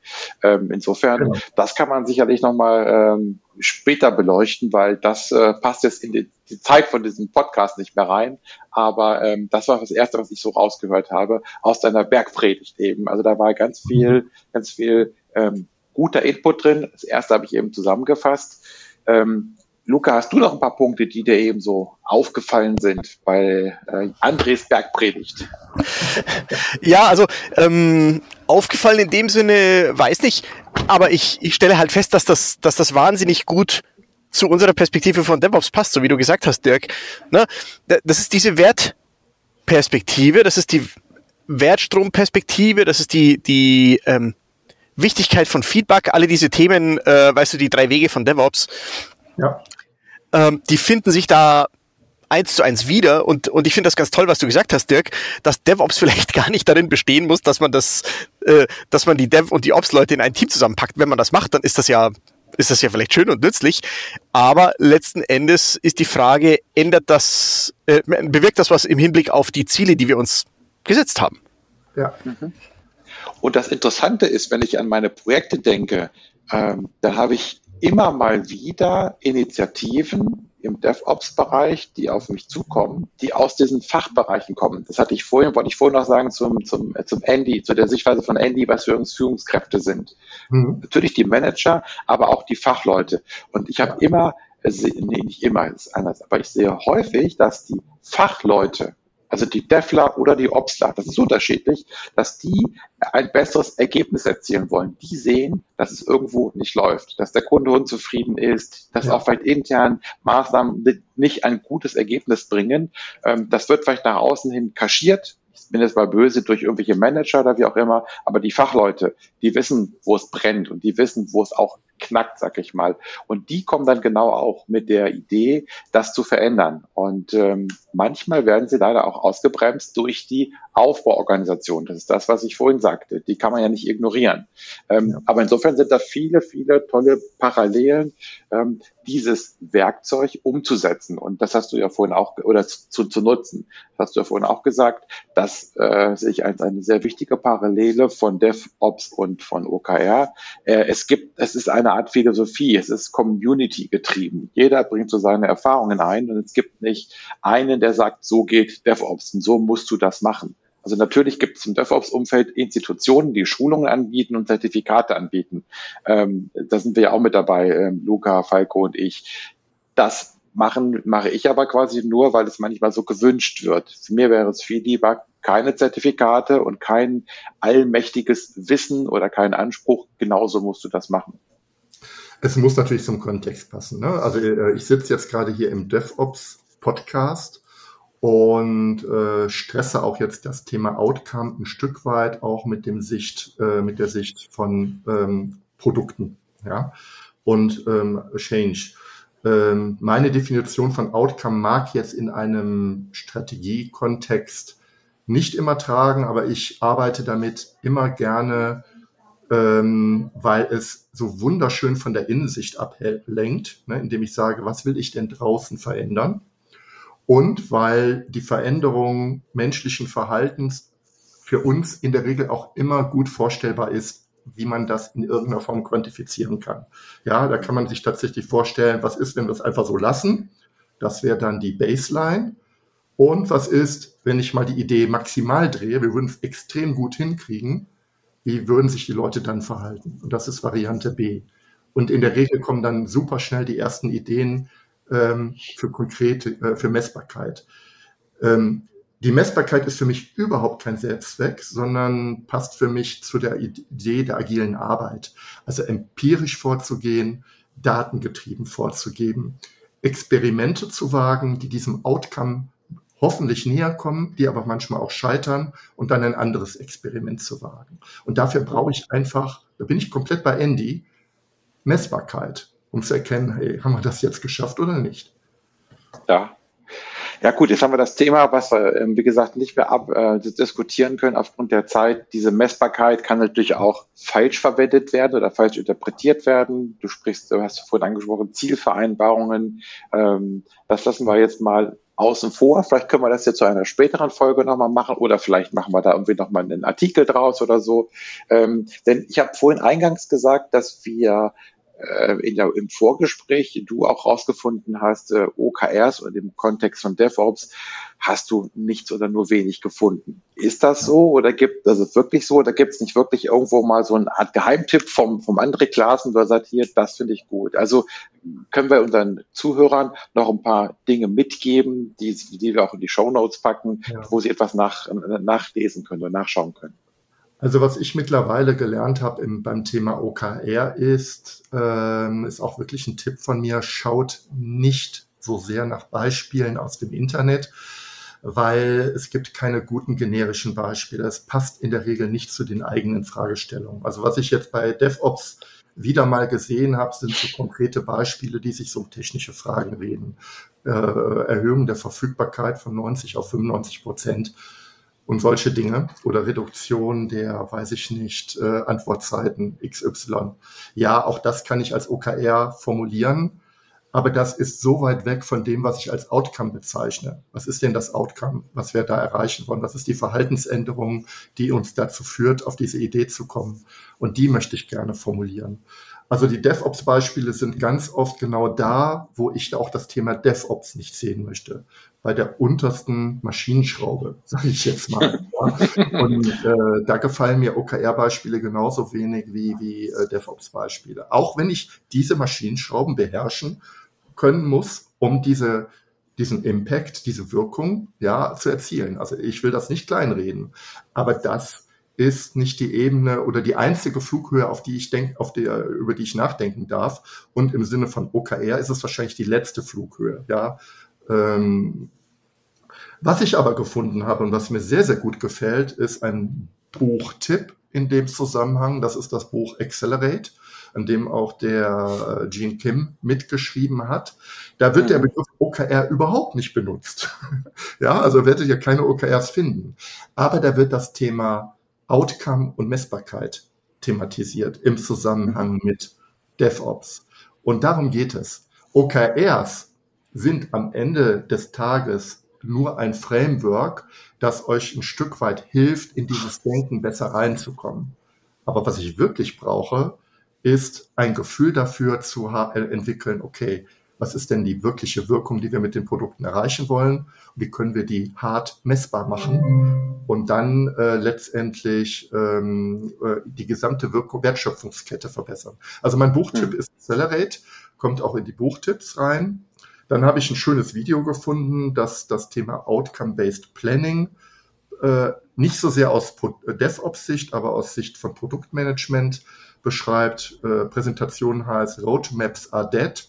Ähm, insofern, genau. das kann man sicherlich nochmal ähm, später beleuchten, weil das äh, passt jetzt in die, die Zeit von diesem Podcast nicht mehr rein. Aber ähm, das war das Erste, was ich so rausgehört habe aus deiner Bergpredigt eben. Also da war ganz viel, ganz viel ähm, guter Input drin. Das Erste habe ich eben zusammengefasst. Ähm, Luca, hast du noch ein paar Punkte, die dir eben so aufgefallen sind bei äh, Andres Bergpredigt? Ja, also ähm, aufgefallen in dem Sinne, weiß nicht, aber ich, ich stelle halt fest, dass das, dass das wahnsinnig gut zu unserer Perspektive von DevOps passt, so wie du gesagt hast, Dirk. Ne? Das ist diese Wertperspektive, das ist die Wertstromperspektive, das ist die, die ähm, Wichtigkeit von Feedback, alle diese Themen, äh, weißt du, die drei Wege von DevOps. Ja ähm, die finden sich da eins zu eins wieder und, und ich finde das ganz toll, was du gesagt hast, Dirk, dass DevOps vielleicht gar nicht darin bestehen muss, dass man das, äh, dass man die Dev und die Ops-Leute in ein Team zusammenpackt. Wenn man das macht, dann ist das ja, ist das ja vielleicht schön und nützlich. Aber letzten Endes ist die Frage, ändert das, äh, bewirkt das was im Hinblick auf die Ziele, die wir uns gesetzt haben? Ja. Mhm. Und das Interessante ist, wenn ich an meine Projekte denke, ähm, da habe ich immer mal wieder Initiativen im DevOps-Bereich, die auf mich zukommen, die aus diesen Fachbereichen kommen. Das hatte ich vorhin, wollte ich vorhin noch sagen zum, zum, äh, zum Andy, zu der Sichtweise von Andy, was für uns Führungskräfte sind. Mhm. Natürlich die Manager, aber auch die Fachleute. Und ich habe immer, äh, nee, nicht immer, ist anders, aber ich sehe häufig, dass die Fachleute also die Defler oder die Obstler, das ist unterschiedlich, dass die ein besseres Ergebnis erzielen wollen. Die sehen, dass es irgendwo nicht läuft, dass der Kunde unzufrieden ist, dass ja. auch vielleicht intern Maßnahmen nicht ein gutes Ergebnis bringen. Ähm, das wird vielleicht nach außen hin kaschiert, ich bin jetzt mal böse durch irgendwelche Manager oder wie auch immer, aber die Fachleute, die wissen, wo es brennt und die wissen, wo es auch knackt, sag ich mal. Und die kommen dann genau auch mit der Idee, das zu verändern. Und ähm, manchmal werden sie leider auch ausgebremst durch die Aufbauorganisation. Das ist das, was ich vorhin sagte. Die kann man ja nicht ignorieren. Ähm, ja. Aber insofern sind da viele, viele tolle Parallelen, ähm, dieses Werkzeug umzusetzen. Und das hast du ja vorhin auch, oder zu, zu nutzen. Das hast du ja vorhin auch gesagt. Das äh, sehe ich als eine sehr wichtige Parallele von DevOps und von OKR. Äh, es gibt, es ist eine Art Philosophie. Es ist Community getrieben. Jeder bringt so seine Erfahrungen ein und es gibt nicht einen, der sagt, so geht DevOps und so musst du das machen. Also natürlich gibt es im DevOps-Umfeld Institutionen, die Schulungen anbieten und Zertifikate anbieten. Ähm, da sind wir ja auch mit dabei, ähm, Luca, Falco und ich. Das machen, mache ich aber quasi nur, weil es manchmal so gewünscht wird. Für mir wäre es viel lieber, keine Zertifikate und kein allmächtiges Wissen oder kein Anspruch. Genauso musst du das machen. Es muss natürlich zum Kontext passen. Ne? Also äh, ich sitze jetzt gerade hier im DevOps Podcast und äh, stresse auch jetzt das Thema Outcome ein Stück weit auch mit dem Sicht, äh, mit der Sicht von ähm, Produkten, ja, und ähm, Change. Ähm, meine Definition von Outcome mag jetzt in einem Strategiekontext nicht immer tragen, aber ich arbeite damit immer gerne, ähm, weil es so wunderschön von der Innensicht ablenkt, ne, indem ich sage, was will ich denn draußen verändern? und weil die Veränderung menschlichen Verhaltens für uns in der Regel auch immer gut vorstellbar ist, wie man das in irgendeiner Form quantifizieren kann. Ja, da kann man sich tatsächlich vorstellen, was ist, wenn wir es einfach so lassen? Das wäre dann die Baseline. Und was ist, wenn ich mal die Idee maximal drehe, wir würden es extrem gut hinkriegen, wie würden sich die Leute dann verhalten? Und das ist Variante B. Und in der Regel kommen dann super schnell die ersten Ideen ähm, für konkrete, äh, für Messbarkeit. Ähm, die Messbarkeit ist für mich überhaupt kein Selbstzweck, sondern passt für mich zu der Idee der agilen Arbeit. Also empirisch vorzugehen, datengetrieben vorzugeben, Experimente zu wagen, die diesem Outcome hoffentlich näher kommen, die aber manchmal auch scheitern und dann ein anderes Experiment zu wagen. Und dafür brauche ich einfach, da bin ich komplett bei Andy, Messbarkeit, um zu erkennen, hey, haben wir das jetzt geschafft oder nicht? Ja, ja gut, jetzt haben wir das Thema, was wir, ähm, wie gesagt, nicht mehr ab, äh, diskutieren können aufgrund der Zeit. Diese Messbarkeit kann natürlich auch falsch verwendet werden oder falsch interpretiert werden. Du sprichst, du hast vorhin angesprochen, Zielvereinbarungen. Ähm, das lassen wir jetzt mal außen vor. Vielleicht können wir das jetzt zu einer späteren Folge nochmal machen oder vielleicht machen wir da irgendwie nochmal einen Artikel draus oder so. Ähm, denn ich habe vorhin eingangs gesagt, dass wir der, im Vorgespräch du auch rausgefunden hast, äh, OKRs und im Kontext von DevOps hast du nichts oder nur wenig gefunden. Ist das so oder gibt das ist wirklich so oder gibt es nicht wirklich irgendwo mal so eine Art Geheimtipp vom, vom André Klassen, wo er sagt, hier, das finde ich gut. Also können wir unseren Zuhörern noch ein paar Dinge mitgeben, die, die wir auch in die Show Notes packen, ja. wo sie etwas nach, nachlesen können oder nachschauen können. Also was ich mittlerweile gelernt habe beim Thema OKR ist, ähm, ist auch wirklich ein Tipp von mir, schaut nicht so sehr nach Beispielen aus dem Internet, weil es gibt keine guten generischen Beispiele. Es passt in der Regel nicht zu den eigenen Fragestellungen. Also was ich jetzt bei DevOps wieder mal gesehen habe, sind so konkrete Beispiele, die sich so um technische Fragen reden. Äh, Erhöhung der Verfügbarkeit von 90 auf 95 Prozent und solche Dinge oder Reduktion der, weiß ich nicht, äh, Antwortzeiten XY. Ja, auch das kann ich als OKR formulieren, aber das ist so weit weg von dem, was ich als Outcome bezeichne. Was ist denn das Outcome, was wir da erreichen wollen? Was ist die Verhaltensänderung, die uns dazu führt, auf diese Idee zu kommen? Und die möchte ich gerne formulieren. Also die DevOps-Beispiele sind ganz oft genau da, wo ich auch das Thema DevOps nicht sehen möchte. Bei der untersten Maschinenschraube, sage ich jetzt mal. Und äh, da gefallen mir OKR-Beispiele genauso wenig wie, wie äh, DevOps-Beispiele. Auch wenn ich diese Maschinenschrauben beherrschen können muss, um diese diesen Impact, diese Wirkung, ja, zu erzielen. Also ich will das nicht kleinreden, aber das ist nicht die Ebene oder die einzige Flughöhe, auf die ich denke, auf der, über die ich nachdenken darf. Und im Sinne von OKR ist es wahrscheinlich die letzte Flughöhe, ja. Ähm, was ich aber gefunden habe und was mir sehr, sehr gut gefällt, ist ein Buchtipp in dem Zusammenhang. Das ist das Buch Accelerate, an dem auch der äh, Gene Kim mitgeschrieben hat. Da wird der mhm. Begriff OKR überhaupt nicht benutzt. ja, also werdet ihr keine OKRs finden. Aber da wird das Thema Outcome und Messbarkeit thematisiert im Zusammenhang mit DevOps. Und darum geht es. OKRs sind am Ende des Tages nur ein Framework, das euch ein Stück weit hilft, in dieses Denken besser reinzukommen. Aber was ich wirklich brauche, ist ein Gefühl dafür zu entwickeln, okay, was ist denn die wirkliche Wirkung, die wir mit den Produkten erreichen wollen wie können wir die hart messbar machen und dann äh, letztendlich ähm, äh, die gesamte Wirkung, Wertschöpfungskette verbessern. Also mein Buchtipp mhm. ist Accelerate, kommt auch in die Buchtipps rein. Dann habe ich ein schönes Video gefunden, das das Thema Outcome-Based Planning äh, nicht so sehr aus DevOps-Sicht, aber aus Sicht von Produktmanagement beschreibt. Äh, Präsentation heißt Roadmaps are dead.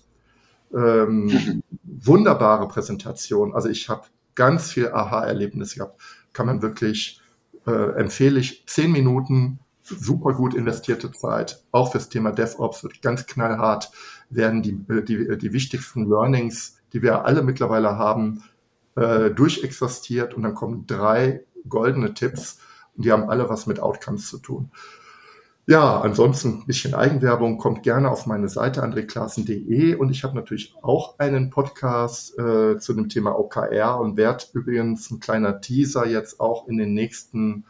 Ähm, wunderbare Präsentation. Also ich habe ganz viel Aha-Erlebnis gehabt. Kann man wirklich, äh, empfehle ich, zehn Minuten, super gut investierte Zeit, auch fürs Thema DevOps, wird ganz knallhart, werden die, äh, die, die wichtigsten Learnings, die wir alle mittlerweile haben, äh, durchexerstiert und dann kommen drei goldene Tipps und die haben alle was mit Outcomes zu tun. Ja, ansonsten ein bisschen Eigenwerbung kommt gerne auf meine Seite andreklassen.de und ich habe natürlich auch einen Podcast äh, zu dem Thema OKR und werde übrigens ein kleiner Teaser jetzt auch in den nächsten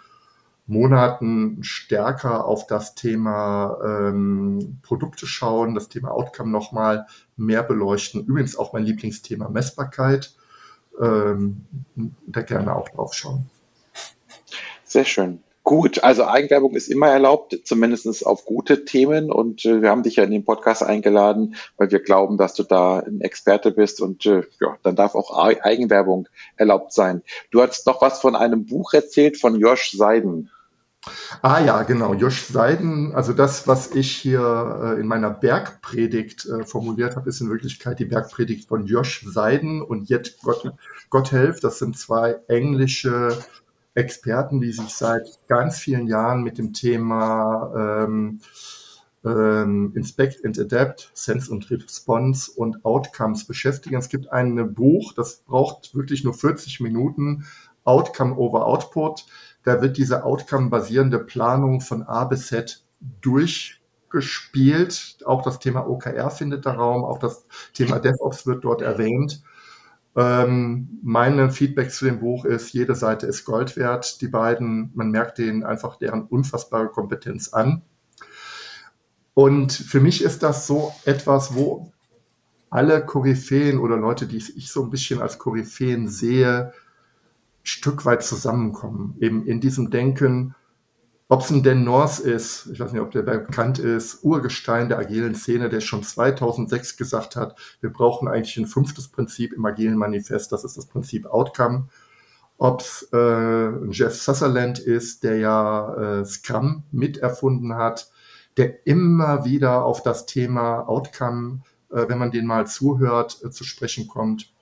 Monaten stärker auf das Thema ähm, Produkte schauen, das Thema Outcome nochmal mehr beleuchten. Übrigens auch mein Lieblingsthema Messbarkeit. ähm, da gerne auch drauf schauen. Sehr schön. Gut, also Eigenwerbung ist immer erlaubt, zumindest auf gute Themen. Und äh, wir haben dich ja in den Podcast eingeladen, weil wir glauben, dass du da ein Experte bist. Und äh, ja, dann darf auch Eigenwerbung erlaubt sein. Du hast noch was von einem Buch erzählt von Josh Seiden. Ah ja, genau. Josh Seiden, also das, was ich hier äh, in meiner Bergpredigt äh, formuliert habe, ist in Wirklichkeit die Bergpredigt von Josh Seiden und Jet Gott, Gotthelf. Das sind zwei englische Experten, die sich seit ganz vielen Jahren mit dem Thema ähm, ähm, Inspect and Adapt, Sense und Response und Outcomes beschäftigen. Es gibt ein Buch, das braucht wirklich nur 40 Minuten, Outcome over Output. Da wird diese Outcome-basierende Planung von A bis Z durchgespielt. Auch das Thema OKR findet da Raum, auch das Thema DevOps wird dort erwähnt. Ähm, mein Feedback zu dem Buch ist, jede Seite ist Gold wert. Die beiden, man merkt denen einfach deren unfassbare Kompetenz an. Und für mich ist das so etwas, wo alle Koryphäen oder Leute, die ich so ein bisschen als Koryphäen sehe, Stück weit zusammenkommen. Eben in diesem Denken, ob es ein Dan North ist, ich weiß nicht, ob der bekannt ist, Urgestein der agilen Szene, der schon 2006 gesagt hat, wir brauchen eigentlich ein fünftes Prinzip im agilen Manifest, das ist das Prinzip Outcome. Ob es äh, Jeff Sutherland ist, der ja äh, Scrum miterfunden hat, der immer wieder auf das Thema Outcome, äh, wenn man den mal zuhört, äh, zu sprechen kommt.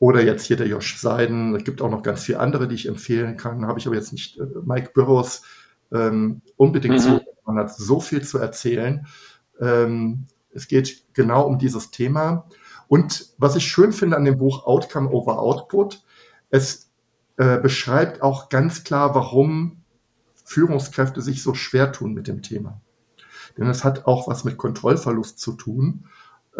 Oder jetzt hier der Josh Seiden. Es gibt auch noch ganz viele andere, die ich empfehlen kann. Habe ich aber jetzt nicht. Äh, Mike Burrows ähm, unbedingt mhm. zu. Man hat so viel zu erzählen. Ähm, es geht genau um dieses Thema. Und was ich schön finde an dem Buch Outcome over Output, es äh, beschreibt auch ganz klar, warum Führungskräfte sich so schwer tun mit dem Thema. Denn es hat auch was mit Kontrollverlust zu tun.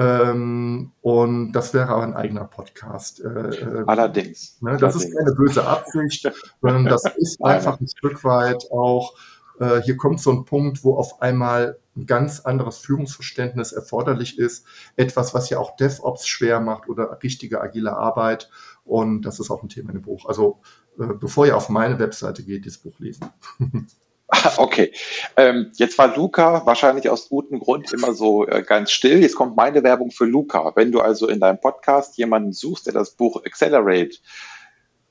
Ähm, und das wäre aber ein eigener Podcast. Äh, äh Allerdings. Ne, das Allerdings. ist keine böse Absicht, sondern das ist einfach ein Stück weit auch, äh, hier kommt so ein Punkt, wo auf einmal ein ganz anderes Führungsverständnis erforderlich ist. Etwas, was ja auch DevOps schwer macht oder richtige agile Arbeit. Und das ist auch ein Thema in dem Buch. Also äh, bevor ihr auf meine Webseite geht, dieses Buch lesen. Okay, ähm, jetzt war Luca wahrscheinlich aus gutem Grund immer so äh, ganz still. Jetzt kommt meine Werbung für Luca. Wenn du also in deinem Podcast jemanden suchst, der das Buch Accelerate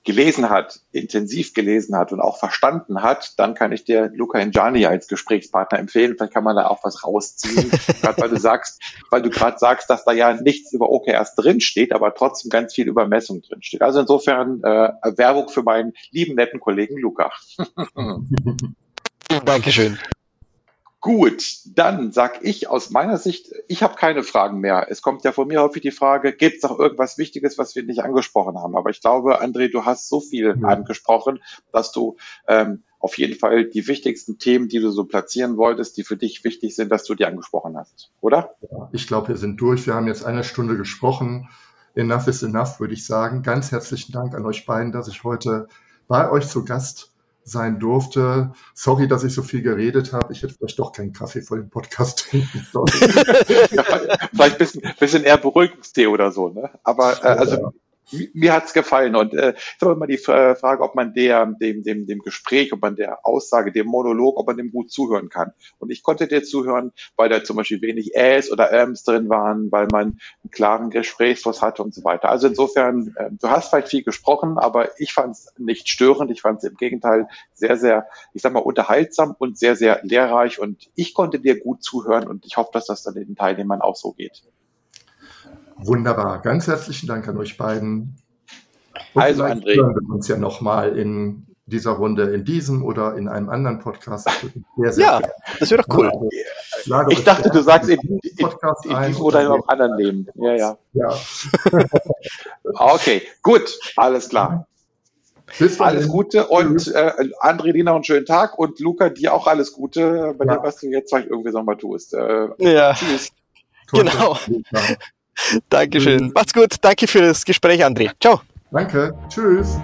gelesen hat, intensiv gelesen hat und auch verstanden hat, dann kann ich dir Luca Injani als Gesprächspartner empfehlen. Vielleicht kann man da auch was rausziehen, gerade weil du sagst, weil du gerade sagst, dass da ja nichts über OKRs drinsteht, aber trotzdem ganz viel über Messung drinsteht. Also insofern äh, Werbung für meinen lieben netten Kollegen Luca. Dankeschön. Gut, dann sag ich aus meiner Sicht, ich habe keine Fragen mehr. Es kommt ja von mir häufig die Frage, gibt es noch irgendwas Wichtiges, was wir nicht angesprochen haben? Aber ich glaube, André, du hast so viel ja. angesprochen, dass du ähm, auf jeden Fall die wichtigsten Themen, die du so platzieren wolltest, die für dich wichtig sind, dass du die angesprochen hast, oder? Ja, ich glaube, wir sind durch. Wir haben jetzt eine Stunde gesprochen. Enough is enough, würde ich sagen. Ganz herzlichen Dank an euch beiden, dass ich heute bei euch zu Gast sein durfte. Sorry, dass ich so viel geredet habe. Ich hätte vielleicht doch keinen Kaffee vor dem Podcast trinken sollen. ja, vielleicht ein bisschen, bisschen eher Beruhigungstee oder so. Ne? Aber äh, also mir hat's gefallen. Und äh, ist aber immer die Frage, ob man der, dem, dem, dem Gespräch, ob man der Aussage, dem Monolog, ob man dem gut zuhören kann. Und ich konnte dir zuhören, weil da zum Beispiel wenig Äs oder Äms drin waren, weil man einen klaren Gesprächsfluss hatte und so weiter. Also insofern, äh, du hast vielleicht viel gesprochen, aber ich fand es nicht störend. Ich fand es im Gegenteil sehr, sehr, ich sag mal, unterhaltsam und sehr, sehr lehrreich. Und ich konnte dir gut zuhören und ich hoffe, dass das dann den Teilnehmern auch so geht. Wunderbar. Ganz herzlichen Dank an euch beiden. Und also, André. hören wir uns ja nochmal in dieser Runde in diesem oder in einem anderen Podcast. Sehr, sehr ja, das wäre doch cool. Also, ich dachte, du sagst in, in, in, in diesem oder in einem anderen Leben. Ja, ja. ja. okay, gut, alles klar. Bis alles Gute und äh, André, dir noch einen schönen Tag und Luca, dir auch alles Gute bei ja. dem, was du jetzt vielleicht irgendwie nochmal tust. Äh, ja. Tschüss. Genau. Dankeschön. Macht's gut. Danke für das Gespräch, André. Ciao. Danke. Tschüss.